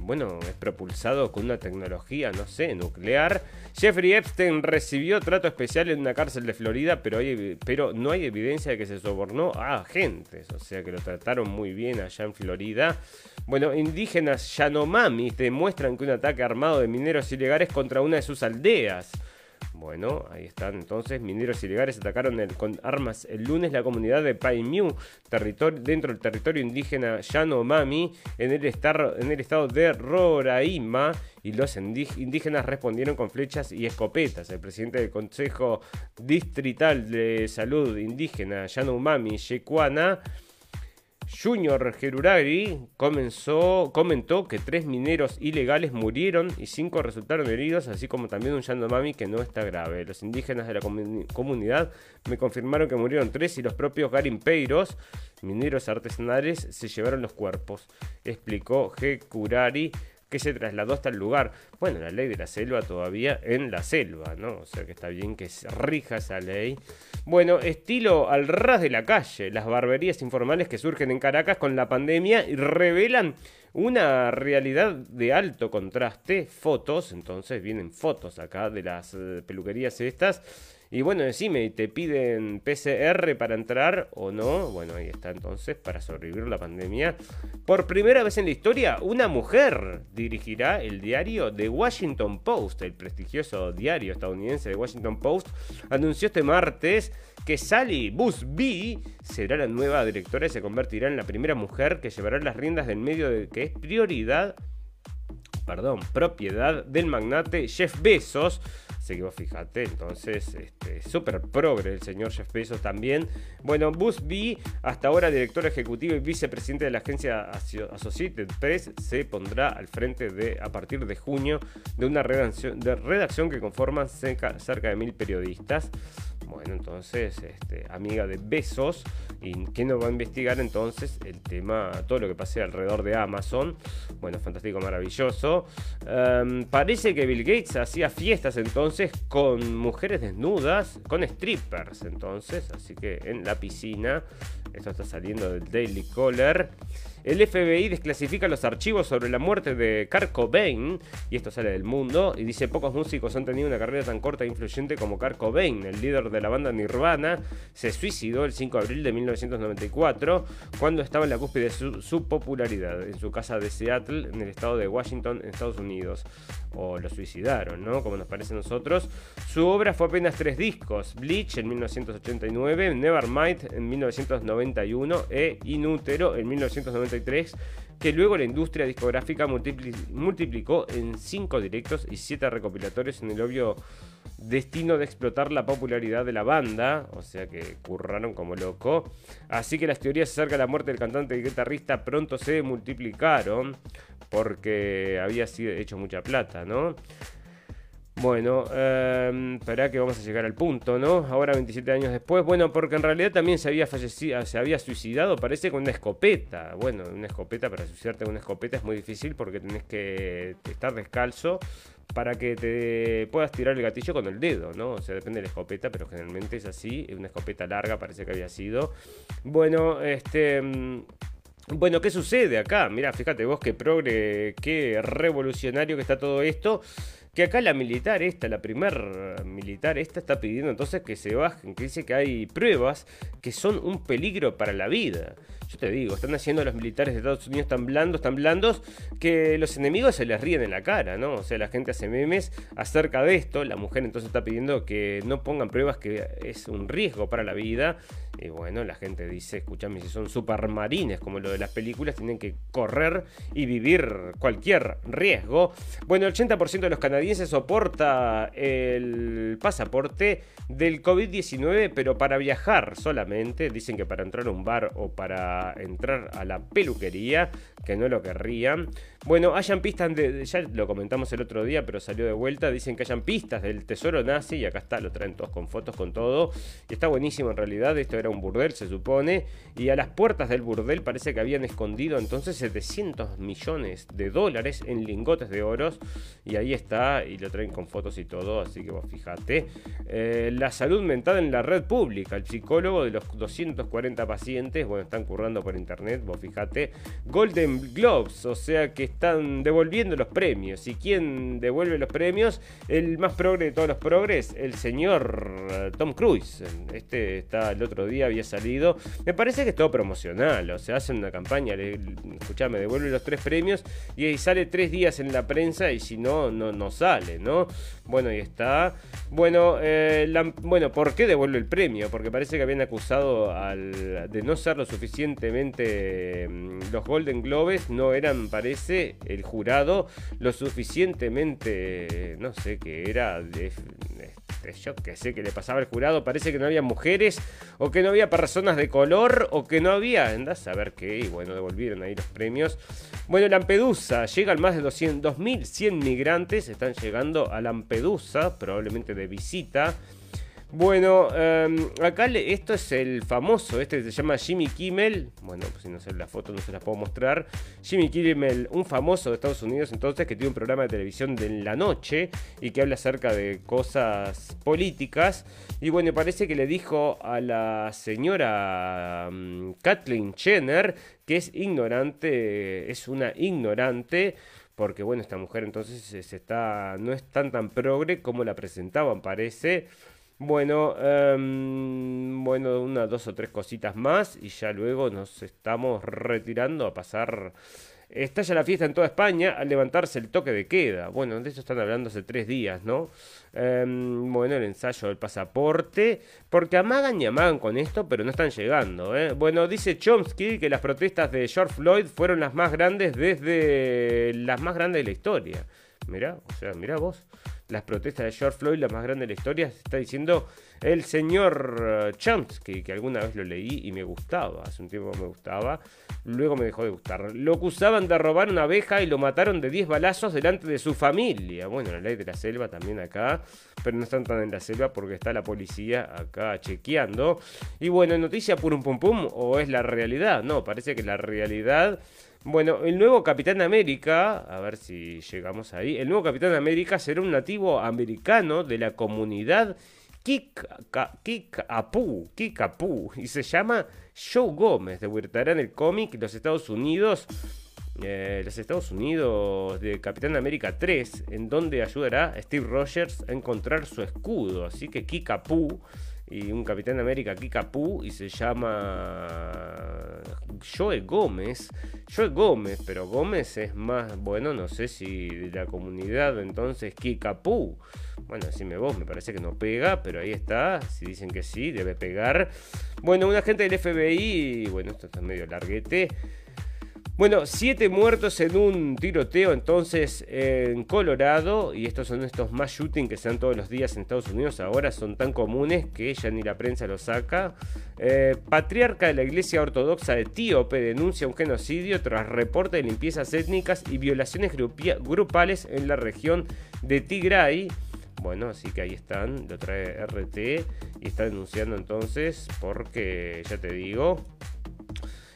bueno, es propulsado con una tecnología, no sé, nuclear. Jeffrey Epstein recibió trato especial en una cárcel de Florida, pero, pero no hay evidencia de que se sobornó a agentes, o sea que lo trataron muy bien allá en Florida. Bueno, indígenas Yanomami demuestran que un ataque armado de mineros ilegales contra una de sus aldeas. Bueno, ahí están entonces. Mineros ilegales atacaron con armas el lunes la comunidad de Paimyu, dentro del territorio indígena Yanomami, en el, en el estado de Roraima. Y los indígenas respondieron con flechas y escopetas. El presidente del Consejo Distrital de Salud Indígena Yanomami, Yekuana, Junior Gerurari comenzó, comentó que tres mineros ilegales murieron y cinco resultaron heridos, así como también un Yandomami que no está grave. Los indígenas de la comunidad me confirmaron que murieron tres y los propios garimpeiros, mineros artesanales, se llevaron los cuerpos, explicó Gerurari que se trasladó hasta el lugar. Bueno, la ley de la selva todavía en la selva, ¿no? O sea que está bien que se rija esa ley. Bueno, estilo al ras de la calle, las barberías informales que surgen en Caracas con la pandemia y revelan una realidad de alto contraste, fotos, entonces vienen fotos acá de las eh, peluquerías estas y bueno, decime, ¿te piden PCR para entrar o no? Bueno, ahí está entonces, para sobrevivir la pandemia. Por primera vez en la historia, una mujer dirigirá el diario The Washington Post. El prestigioso diario estadounidense The Washington Post anunció este martes que Sally Busby será la nueva directora y se convertirá en la primera mujer que llevará las riendas del medio de que es prioridad perdón, propiedad del magnate Jeff Bezos, Así que vos fíjate, entonces, este, súper progre el señor Jeff Bezos también. Bueno, Busby, hasta ahora director ejecutivo y vicepresidente de la agencia Associated Press, se pondrá al frente de, a partir de junio de una redacción, de redacción que conforman cerca, cerca de mil periodistas. Bueno, entonces, este, amiga de Besos, y que nos va a investigar entonces el tema, todo lo que pase alrededor de Amazon. Bueno, fantástico, maravilloso. Em, parece que Bill Gates hacía fiestas entonces con mujeres desnudas, con strippers entonces, así que en la piscina. Esto está saliendo del Daily Caller. El FBI desclasifica los archivos sobre la muerte de Kurt Cobain, y esto sale del mundo, y dice pocos músicos han tenido una carrera tan corta e influyente como Kurt Cobain, el líder de la banda Nirvana, se suicidó el 5 de abril de 1994, cuando estaba en la cúspide de su, popularidad, en su casa de Seattle, en el estado de Washington, en Estados Unidos. O lo suicidaron, ¿no? Como nos parece a nosotros. Su obra fue apenas tres discos, Bleach en 1989, Nevermind en 1991 e Inútero en 1993 que luego la industria discográfica multiplicó en 5 directos y 7 recopilatorios en el obvio destino de explotar la popularidad de la banda, o sea que curraron como loco. Así que las teorías acerca de la muerte del cantante y guitarrista pronto se multiplicaron porque había sido hecho mucha plata, ¿no? Bueno, eh, espera que vamos a llegar al punto, ¿no? Ahora 27 años después, bueno, porque en realidad también se había fallecido, se había suicidado, parece con una escopeta. Bueno, una escopeta, para suicidarte con una escopeta es muy difícil porque tenés que estar descalzo para que te puedas tirar el gatillo con el dedo, ¿no? O sea, depende de la escopeta, pero generalmente es así, una escopeta larga parece que había sido. Bueno, este... Mm, bueno, ¿qué sucede acá? Mira, fíjate vos qué progre, qué revolucionario que está todo esto. Que acá la militar esta, la primer militar esta, está pidiendo entonces que se bajen, que dice que hay pruebas que son un peligro para la vida. Yo te digo, están haciendo los militares de Estados Unidos tan blandos, tan blandos, que los enemigos se les ríen en la cara, ¿no? O sea, la gente hace memes acerca de esto. La mujer entonces está pidiendo que no pongan pruebas que es un riesgo para la vida. Y bueno, la gente dice, escúchame, si son supermarines como lo de las películas, tienen que correr y vivir cualquier riesgo. Bueno, el 80% de los canadienses soporta el pasaporte del COVID-19, pero para viajar solamente. Dicen que para entrar a un bar o para entrar a la peluquería, que no lo querrían. Bueno, hayan pistas, de, ya lo comentamos el otro día, pero salió de vuelta. Dicen que hayan pistas del tesoro nazi y acá está, lo traen todos con fotos, con todo. Y está buenísimo en realidad. Esto era un burdel, se supone. Y a las puertas del burdel parece que habían escondido entonces 700 millones de dólares en lingotes de oros. Y ahí está, y lo traen con fotos y todo. Así que vos fijate. Eh, la salud mental en la red pública. El psicólogo de los 240 pacientes, bueno, están currando por internet, vos fijate. Golden Globes, o sea que están devolviendo los premios. ¿Y quién devuelve los premios? El más progre de todos los progres, el señor eh, Tom Cruise. Este está el otro día, había salido. Me parece que es todo promocional. O sea, hacen una campaña, le, escuchame, devuelve los tres premios y ahí sale tres días en la prensa y si no, no, no sale, ¿no? Bueno, ahí está. Bueno, eh, bueno, ¿por qué devuelve el premio? Porque parece que habían acusado al, de no ser lo suficientemente. Mm, los Golden Globes no eran, parece, el jurado lo suficientemente, no sé qué era, este, yo que sé que le pasaba al jurado, parece que no había mujeres o que no había personas de color o que no había, andas a ver qué, y bueno, devolvieron ahí los premios. Bueno, Lampedusa, llegan más de 200, 2.100 migrantes, están llegando a Lampedusa, probablemente de visita. Bueno, em, acá esto es el famoso, este se llama Jimmy Kimmel. Bueno, pues si no sé la foto no se las puedo mostrar. Jimmy Kimmel, un famoso de Estados Unidos entonces que tiene un programa de televisión de la noche y que habla acerca de cosas políticas. Y bueno, parece que le dijo a la señora um, Kathleen Jenner que es ignorante, es una ignorante porque bueno, esta mujer entonces se está, no es tan tan progre como la presentaban, parece. Bueno, em, bueno, unas dos o tres cositas más y ya luego nos estamos retirando a pasar. Estalla la fiesta en toda España al levantarse el toque de queda. Bueno, de eso están hablando hace tres días, ¿no? Em, bueno, el ensayo del pasaporte. Porque amagan y amagan con esto, pero no están llegando, ¿eh? Bueno, dice Chomsky que las protestas de George Floyd fueron las más grandes desde las más grandes de la historia. Mirá, o sea, mirá vos las protestas de George Floyd, la más grande de la historia, está diciendo el señor eh, Chomsky, que alguna vez lo leí y me gustaba, hace un tiempo me gustaba, luego me dejó de gustar. Lo acusaban de robar una abeja y lo mataron de 10 balazos delante de su familia. Bueno, la ley de la selva también acá, pero no están tan en la selva porque está la policía acá chequeando. Y bueno, noticia un pum pum o es la realidad, no, parece que la realidad bueno, el nuevo Capitán América, a ver si llegamos ahí, el nuevo Capitán América será un nativo americano de la comunidad Kikapu, Kikapu, y se llama Joe Gómez, debutará en el cómic Los Estados Unidos, eh, los Estados Unidos de Capitán América 3, en donde ayudará a Steve Rogers a encontrar su escudo, así que Kikapu y un Capitán América Kikapu y se llama Joe Gómez. Joe Gómez, pero Gómez es más, bueno, no sé si de la comunidad entonces Kikapu. Bueno, decime vos, me parece que no pega, pero ahí está. Si dicen que sí, debe pegar. Bueno, un agente del FBI, bueno, esto está medio larguete bueno, siete muertos en un tiroteo entonces en Colorado. Y estos son estos más shooting que se dan todos los días en Estados Unidos. Ahora son tan comunes que ya ni la prensa los saca. Eh, patriarca de la Iglesia Ortodoxa Etíope denuncia un genocidio tras reporte de limpiezas étnicas y violaciones grupales en la región de Tigray. Bueno, así que ahí están, lo trae RT y está denunciando entonces porque, ya te digo,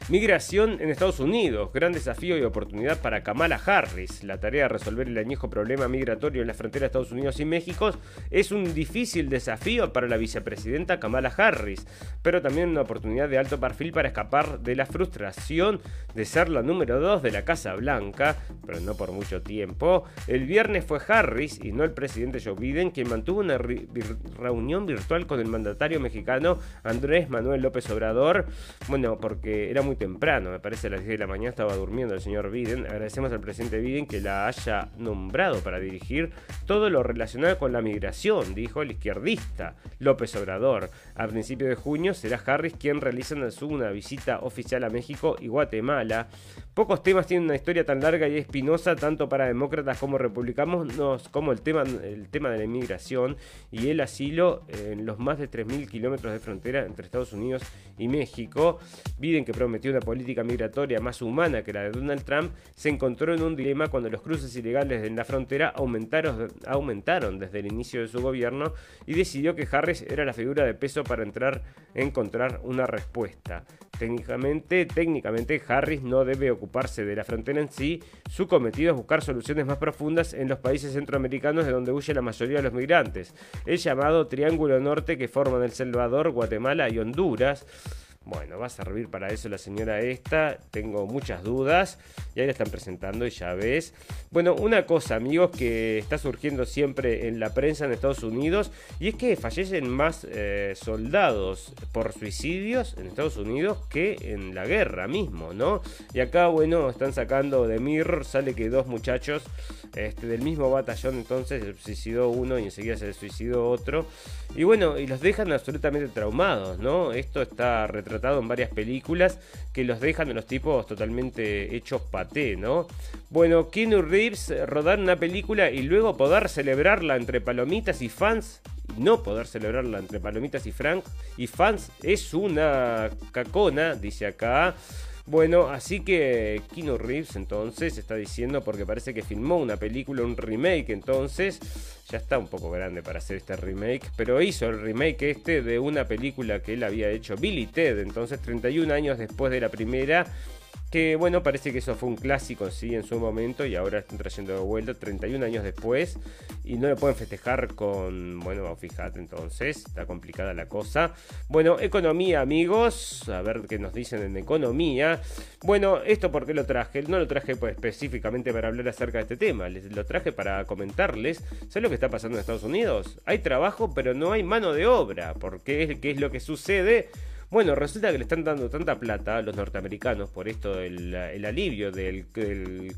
Migración en Estados Unidos, gran desafío y oportunidad para Kamala Harris. La tarea de resolver el añejo problema migratorio en la frontera de Estados Unidos y México es un difícil desafío para la vicepresidenta Kamala Harris, pero también una oportunidad de alto perfil para escapar de la frustración de ser la número 2 de la Casa Blanca, pero no por mucho tiempo. El viernes fue Harris y no el presidente Joe Biden quien mantuvo una reunión virtual con el mandatario mexicano Andrés Manuel López Obrador, bueno, porque era muy temprano, me parece a las 10 de la mañana estaba durmiendo el señor Biden. Agradecemos al presidente Biden que la haya nombrado para dirigir todo lo relacionado con la migración, dijo el izquierdista López Obrador. A principios de junio será Harris quien realiza una visita oficial a México y Guatemala. Pocos temas tienen una historia tan larga y espinosa tanto para demócratas como republicanos como el tema, el tema de la inmigración y el asilo en los más de 3.000 kilómetros de frontera entre Estados Unidos y México. Biden que prometió una política migratoria más humana que la de Donald Trump, se encontró en un dilema cuando los cruces ilegales en la frontera aumentaron, desde el inicio de su gobierno y decidió que Harris era la figura de peso para entrar encontrar una respuesta. Técnicamente, técnicamente, Harris no debe ocuparse de la frontera en sí, su cometido es buscar soluciones más profundas en los países centroamericanos de donde huye la mayoría de los migrantes, el llamado Triángulo Norte que forman El Salvador, Guatemala y Honduras. Bueno, va a servir para eso la señora esta. Tengo muchas dudas. Y ahí la están presentando y ya ves. Bueno, una cosa, amigos, que está surgiendo siempre en la prensa en Estados Unidos. Y es que fallecen más eh, soldados por suicidios en Estados Unidos que en la guerra mismo, ¿no? Y acá, bueno, están sacando de Mirror. Sale que dos muchachos este, del mismo batallón entonces se suicidó uno y enseguida se suicidó otro. Y bueno, y los dejan absolutamente traumados, ¿no? Esto está retratado en varias películas que los dejan a los tipos totalmente hechos paté, ¿no? Bueno, Keanu Reeves rodar una película y luego poder celebrarla entre palomitas y fans no poder celebrarla entre palomitas y Frank y fans es una cacona, dice acá. Bueno, así que Keanu Reeves entonces está diciendo porque parece que filmó una película, un remake entonces ya está un poco grande para hacer este remake, pero hizo el remake este de una película que él había hecho, Billy Ted, entonces 31 años después de la primera que bueno, parece que eso fue un clásico, sí, en su momento y ahora están trayendo de vuelta 31 años después y no lo pueden festejar con, bueno, fíjate entonces, está complicada la cosa. Bueno, economía, amigos, a ver qué nos dicen en economía. Bueno, esto porque lo traje, no lo traje pues, específicamente para hablar acerca de este tema, les lo traje para comentarles, ¿sabes lo que está pasando en Estados Unidos? Hay trabajo, pero no hay mano de obra, porque ¿qué es lo que sucede? Bueno, resulta que le están dando tanta plata a los norteamericanos por esto del el alivio del,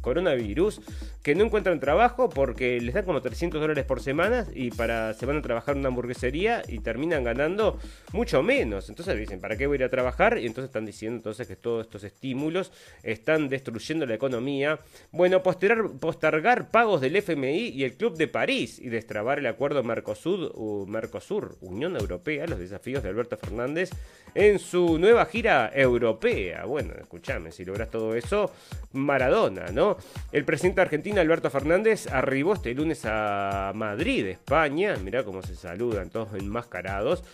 coronavirus que no encuentran trabajo porque les dan como 300 dólares por semana y para se van a trabajar en una hamburguesería y terminan ganando mucho menos. Entonces dicen, ¿para qué voy a ir a trabajar? Y entonces están diciendo entonces que todos estos estímulos están destruyendo la economía. Bueno, postergar, postergar pagos del FMI y el Club de París y destrabar el acuerdo Mercosur, Mercosur, Unión Europea, los desafíos de Alberto Fernández en su nueva gira europea. Bueno, escúchame, si logras todo eso, Maradona, ¿no? El presidente argentino Alberto Fernández arribó este lunes a Madrid, España. Mirá cómo se saludan todos enmascarados.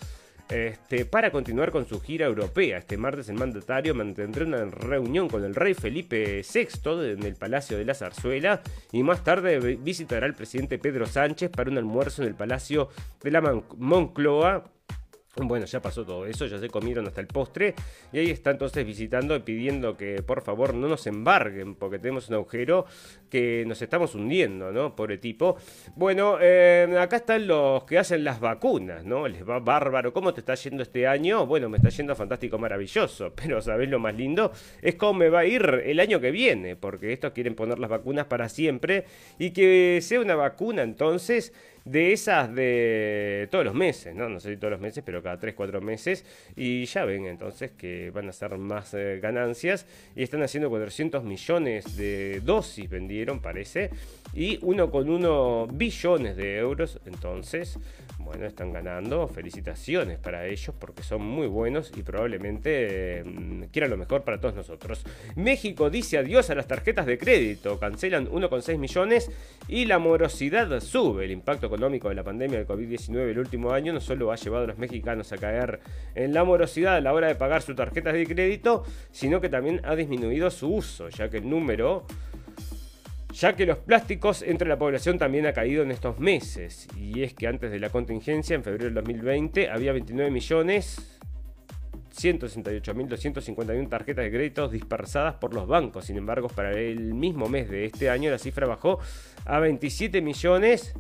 Este, para continuar con su gira europea. Este martes el mandatario mantendrá una reunión con el rey Felipe VI en el Palacio de la Zarzuela y más tarde visitará al presidente Pedro Sánchez para un almuerzo en el Palacio de la Moncloa bueno, ya pasó todo eso, ya se comieron hasta el postre y ahí está entonces visitando y pidiendo que por favor no nos embarguen porque tenemos un agujero que nos estamos hundiendo, ¿no? Pobre tipo. Bueno, eh, acá están los que hacen las vacunas, ¿no? Les va bárbaro. ¿Cómo te está yendo este año? Bueno, me está yendo fantástico, maravilloso, pero ¿sabés lo más lindo? Es cómo me va a ir el año que viene, porque estos quieren poner las vacunas para siempre y que sea una vacuna entonces de esas de todos los meses, ¿no? No sé si todos los meses, pero cada 3, 4 meses. Y ya ven entonces que van a ser más eh, ganancias. Y están haciendo 400 millones de dosis, vendieron, parece. Y 1,1 billones de euros. Entonces, bueno, están ganando. Felicitaciones para ellos porque son muy buenos y probablemente mm, quieran lo mejor para todos nosotros. México dice adiós a las tarjetas de crédito. Cancelan 1,6 millones y la morosidad sube. El impacto económico de la pandemia del COVID-19 el último año no solo ha llevado a los mexicanos a caer en la morosidad a la hora de pagar sus tarjetas de crédito, sino que también ha disminuido su uso, ya que el número ya que los plásticos entre la población también ha caído en estos meses. Y es que antes de la contingencia, en febrero del 2020, había 29 millones 168.251 tarjetas de crédito dispersadas por los bancos. Sin embargo, para el mismo mes de este año la cifra bajó a 27 millones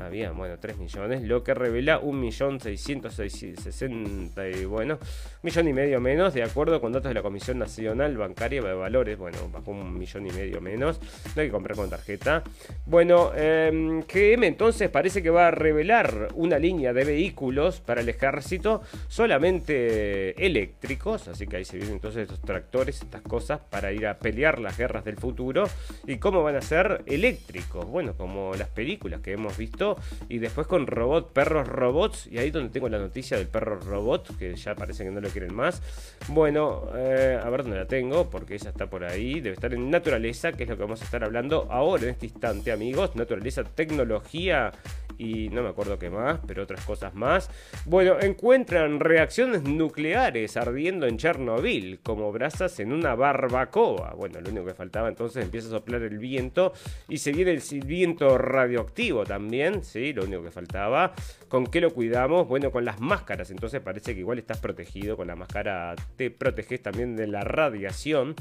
había, bueno, 3 millones, lo que revela 1.660.000 y bueno, millón y medio menos, de acuerdo con datos de la Comisión Nacional Bancaria de Valores, bueno, bajó un millón y medio menos, no hay que comprar con tarjeta. Bueno, eh, GM entonces parece que va a revelar una línea de vehículos para el ejército solamente eléctricos, así que ahí se vienen entonces estos tractores, estas cosas para ir a pelear las guerras del futuro. ¿Y cómo van a ser eléctricos? Bueno, como las películas que hemos visto y después con robot, perros robots. Y ahí donde tengo la noticia del perro robot, que ya parece que no lo quieren más. Bueno, eh, a ver dónde la tengo, porque ella está por ahí. Debe estar en naturaleza, que es lo que vamos a estar hablando ahora en este instante, amigos. Naturaleza, tecnología y no me acuerdo qué más, pero otras cosas más. Bueno, encuentran reacciones nucleares ardiendo en Chernobyl, como brasas en una barbacoa. Bueno, lo único que faltaba entonces empieza a soplar el viento y se viene el viento radioactivo también, ¿sí? Lo único que faltaba. ¿Con qué lo cuidamos? Bueno, con las máscaras. Entonces parece que igual estás protegido. Con la máscara te proteges también de la radiación.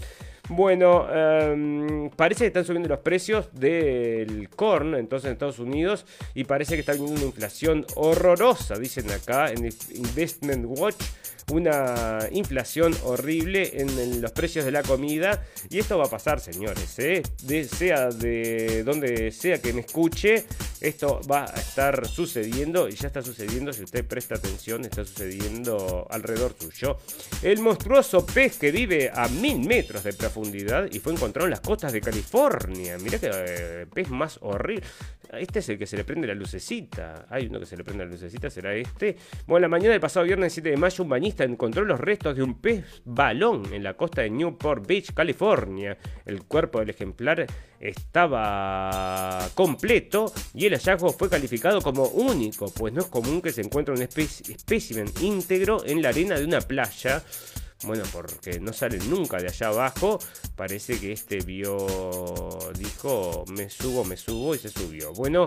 Bueno, em, parece que están subiendo los precios del corn entonces en Estados Unidos y parece que está habiendo una inflación horrorosa, dicen acá en Investment Watch una inflación horrible en, los precios de la comida. Y esto va a pasar, señores. ¿eh? sea de donde sea que me escuche, esto va a estar sucediendo. Y ya está sucediendo, si usted presta atención, está sucediendo alrededor tuyo. El monstruoso pez que vive a mil metros de profundidad y fue encontrado en las costas de California. Mirá que eh, pez más horrible. Este es el que se le prende la lucecita. Hay uno que se le prende la lucecita, será este. Bueno, la mañana del pasado viernes 7 de mayo, un bañista encontró los restos de un pez balón en la costa de Newport Beach, California. El cuerpo del ejemplar estaba completo y el hallazgo fue calificado como único, pues no es común que se encuentre un espécimen íntegro en la arena de una playa. Bueno, porque no salen nunca de allá abajo. Parece que este vio, dijo, me subo, me subo y se subió. Bueno,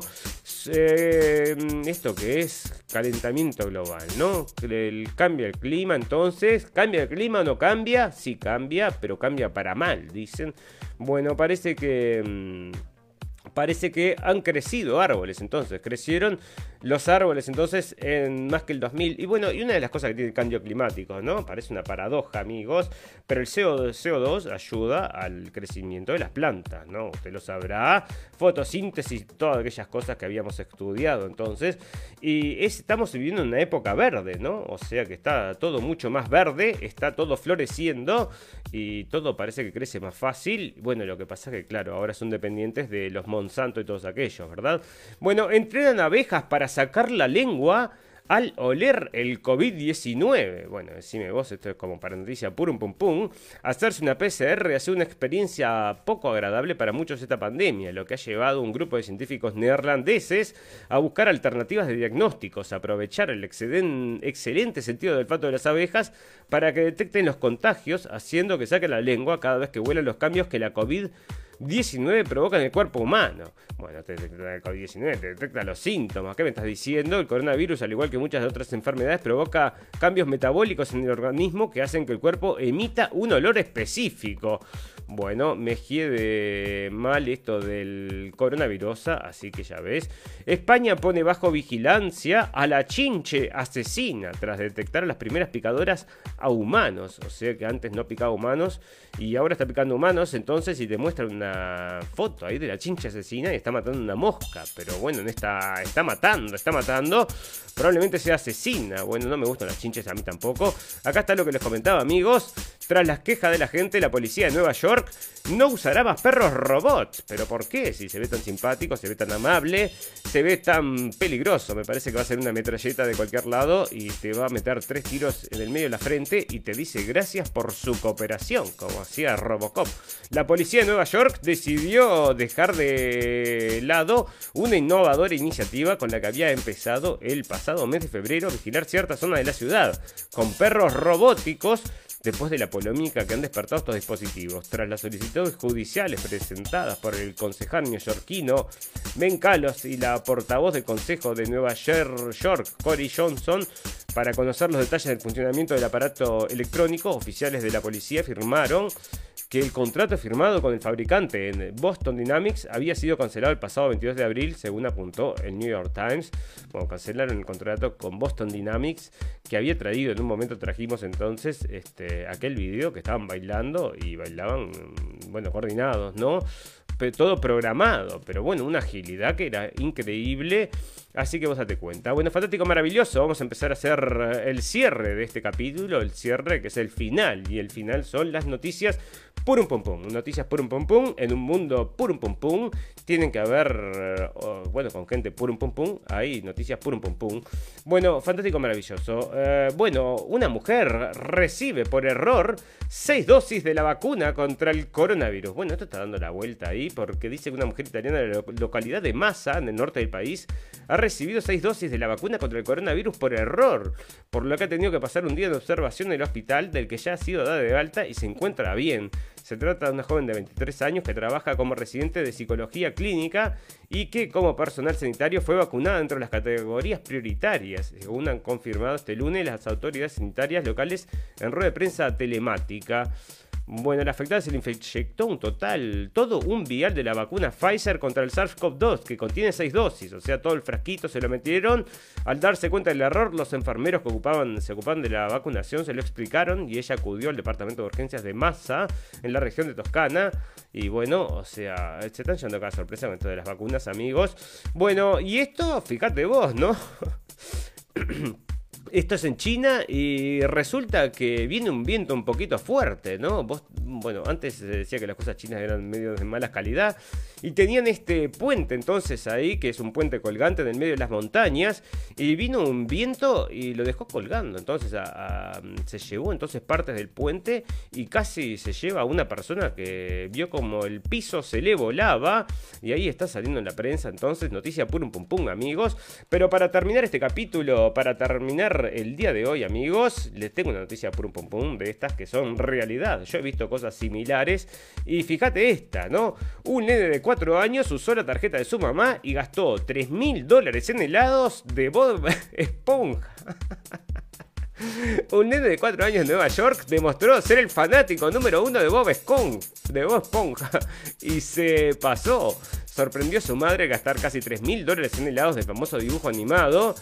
eh, esto que es calentamiento global, ¿no? El, cambia el clima, entonces, ¿cambia el clima o no cambia? Sí cambia, pero cambia para mal, dicen. Bueno, parece que... Parece que han crecido árboles, entonces crecieron los árboles entonces en más que el 2000. Y bueno, y una de las cosas que tiene el cambio climático, ¿no? Parece una paradoja, amigos, pero el CO2 ayuda al crecimiento de las plantas, ¿no? Usted lo sabrá, fotosíntesis, todas aquellas cosas que habíamos estudiado entonces. Y estamos viviendo una época verde, ¿no? O sea que está todo mucho más verde, está todo floreciendo y todo parece que crece más fácil. Bueno, lo que pasa es que, claro, ahora son dependientes de los Monsanto y todos aquellos, ¿verdad? Bueno, entrenan abejas para sacar la lengua al oler el COVID-19. Bueno, decime vos, esto es como para noticia pum pum pum. Hacerse una PCR ha sido una experiencia poco agradable para muchos esta pandemia, lo que ha llevado a un grupo de científicos neerlandeses a buscar alternativas de diagnósticos, aprovechar el excelente sentido del olfato de las abejas para que detecten los contagios, haciendo que saquen la lengua cada vez que huelan los cambios que la COVID 19 provoca en el cuerpo humano. Bueno, te detecta el COVID-19, te detecta los síntomas. ¿Qué me estás diciendo? El coronavirus, al igual que muchas otras enfermedades, provoca cambios metabólicos en el organismo que hacen que el cuerpo emita un olor específico. Bueno, me de mal esto del coronavirus, así que ya ves. España pone bajo vigilancia a la chinche asesina tras detectar las primeras picadoras a humanos. O sea que antes no picaba humanos y ahora está picando humanos. Entonces, si te muestra una foto ahí de la chinche asesina y está matando una mosca. Pero bueno, está, está matando, está matando. Probablemente sea asesina. Bueno, no me gustan las chinches a mí tampoco. Acá está lo que les comentaba, amigos. Tras las quejas de la gente, la policía de Nueva York no usará más perros robots. ¿Pero por qué? Si se ve tan simpático, se ve tan amable, se ve tan peligroso. Me parece que va a ser una metralleta de cualquier lado y te va a meter tres tiros en el medio de la frente y te dice gracias por su cooperación, como hacía Robocop. La policía de Nueva York decidió dejar de lado una innovadora iniciativa con la que había empezado el pasado mes de febrero a vigilar ciertas zonas de la ciudad, con perros robóticos después de la polémica que han despertado estos dispositivos. Tras las solicitudes judiciales presentadas por el concejal neoyorquino Ben Carlos y la portavoz del Consejo de Nueva York, Cory Johnson, para conocer los detalles del funcionamiento del aparato electrónico, oficiales de la policía afirmaron que el contrato firmado con el fabricante en Boston Dynamics había sido cancelado el pasado 22 de abril, según apuntó el New York Times. Bueno, cancelaron el contrato con Boston Dynamics, que había traído, en un momento trajimos entonces este, aquel video que estaban bailando y bailaban, bueno, coordinados, ¿no? Todo programado, pero bueno, una agilidad que era increíble. Así que vos date cuenta. Bueno, fantástico, maravilloso. Vamos a empezar a hacer eh, el cierre de este capítulo, el cierre que es el final. Y el final son las noticias purum pum pum. Noticias purum pum pum en un mundo purum pum pum. Tienen que haber, eh, bueno, con gente purum pum pum. Ahí, noticias purum pum pum. Bueno, fantástico, maravilloso. Eh, bueno, una mujer recibe por error seis dosis de la vacuna contra el coronavirus. Bueno, esto está dando la vuelta ahí porque dice que una mujer italiana de la localidad de Massa, en el norte del país, ha recibido seis dosis de la vacuna contra el coronavirus por error, por lo que ha tenido que pasar un día de observación en el hospital del que ya ha sido dada de alta y se encuentra bien. Se trata de una joven de 23 años que trabaja como residente de psicología clínica y que como personal sanitario fue vacunada dentro de las categorías prioritarias, según han confirmado este lunes las autoridades sanitarias locales en rueda de prensa telemática. Bueno, la afectada se le inyectó un total, todo un vial de la vacuna Pfizer contra el SARS-CoV-2, que contiene seis dosis, o sea, todo el frasquito se lo metieron. Al darse cuenta del error, los enfermeros que ocupaban, se ocupaban de la vacunación se lo explicaron y ella acudió al departamento de urgencias de Massa, en la región de Toscana. Y bueno, o sea, se están yendo acá sorpresa con esto de las vacunas, amigos. Bueno, y esto, fíjate vos, ¿no? Esto es en China y resulta que viene un viento un poquito fuerte, ¿no? Bueno, antes se decía que las cosas chinas eran medio de mala calidad y tenían este puente entonces ahí, que es un puente colgante en el medio de las montañas, y vino un viento y lo dejó colgando. Entonces se llevó entonces partes del puente y casi se lleva a una persona que vio como el piso se le volaba y ahí está saliendo en la prensa entonces, noticia pum pum pum amigos. Pero para terminar este capítulo, para terminar el día de hoy amigos, les tengo una noticia pum pum pum de estas que son realidad. Yo he visto cosas similares y fíjate esta, ¿no? Un nene de años usó la tarjeta de su mamá y gastó 3 mil dólares en helados de Bob Esponja. Un nene de 4 años en Nueva York demostró ser el fanático número uno de Bob Esponja, de Bob Esponja y se pasó. Sorprendió a su madre gastar casi 3 mil dólares en helados de famoso dibujo animado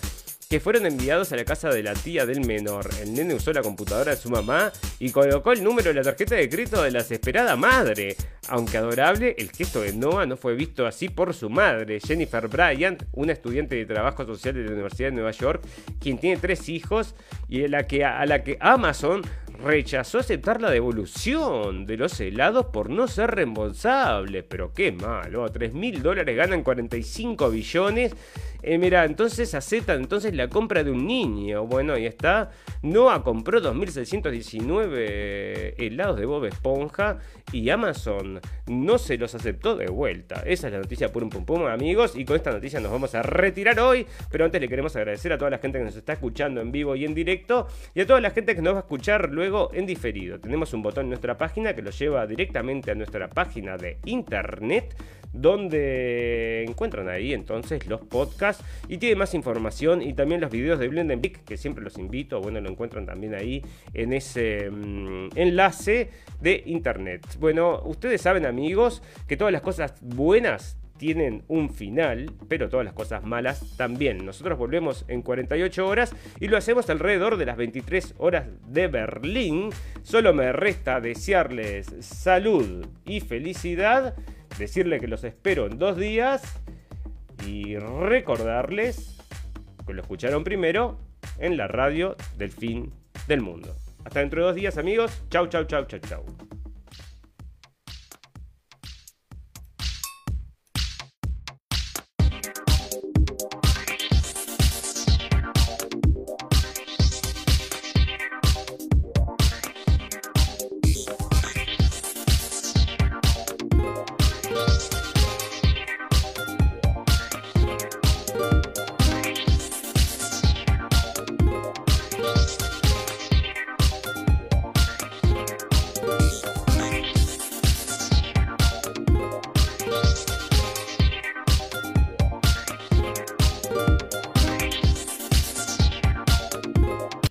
que fueron enviados a la casa de la tía del menor. El nene usó la computadora de su mamá y colocó el número de la tarjeta de crédito de la desesperada madre. Aunque adorable, el gesto de Noah no fue visto así por su madre, Jennifer Bryant, una estudiante de trabajo social de la Universidad de Nueva York, quien tiene tres hijos y a la que, a la que Amazon rechazó aceptar la devolución de los helados por no ser reembolsables. Pero qué malo, 3 mil dólares ganan 45 billones. Eh, mira, entonces aceptan entonces la compra de un niño. Bueno, ahí está. Noah compró 2.619 helados de Bob Esponja y Amazon no se los aceptó de vuelta. Esa es la noticia por un pum pum, amigos. Y con esta noticia nos vamos a retirar hoy. Pero antes le queremos agradecer a toda la gente que nos está escuchando en vivo y en directo y a toda la gente que nos va a escuchar luego en diferido. Tenemos un botón en nuestra página que lo lleva directamente a nuestra página de internet donde encuentran ahí entonces los podcasts y tiene más información y también los videos de Blendenblick que siempre los invito, bueno, lo encuentran también ahí en ese mm, enlace de internet. Bueno, ustedes saben amigos que todas las cosas buenas tienen un final, pero todas las cosas malas también. Nosotros volvemos en 48 horas y lo hacemos alrededor de las 23 horas de Berlín. Solo me resta desearles salud y felicidad, decirle que los espero en dos días y recordarles que lo escucharon primero en la radio del fin del mundo. Hasta dentro de dos días amigos. Chau, chau, chau, chau, chau.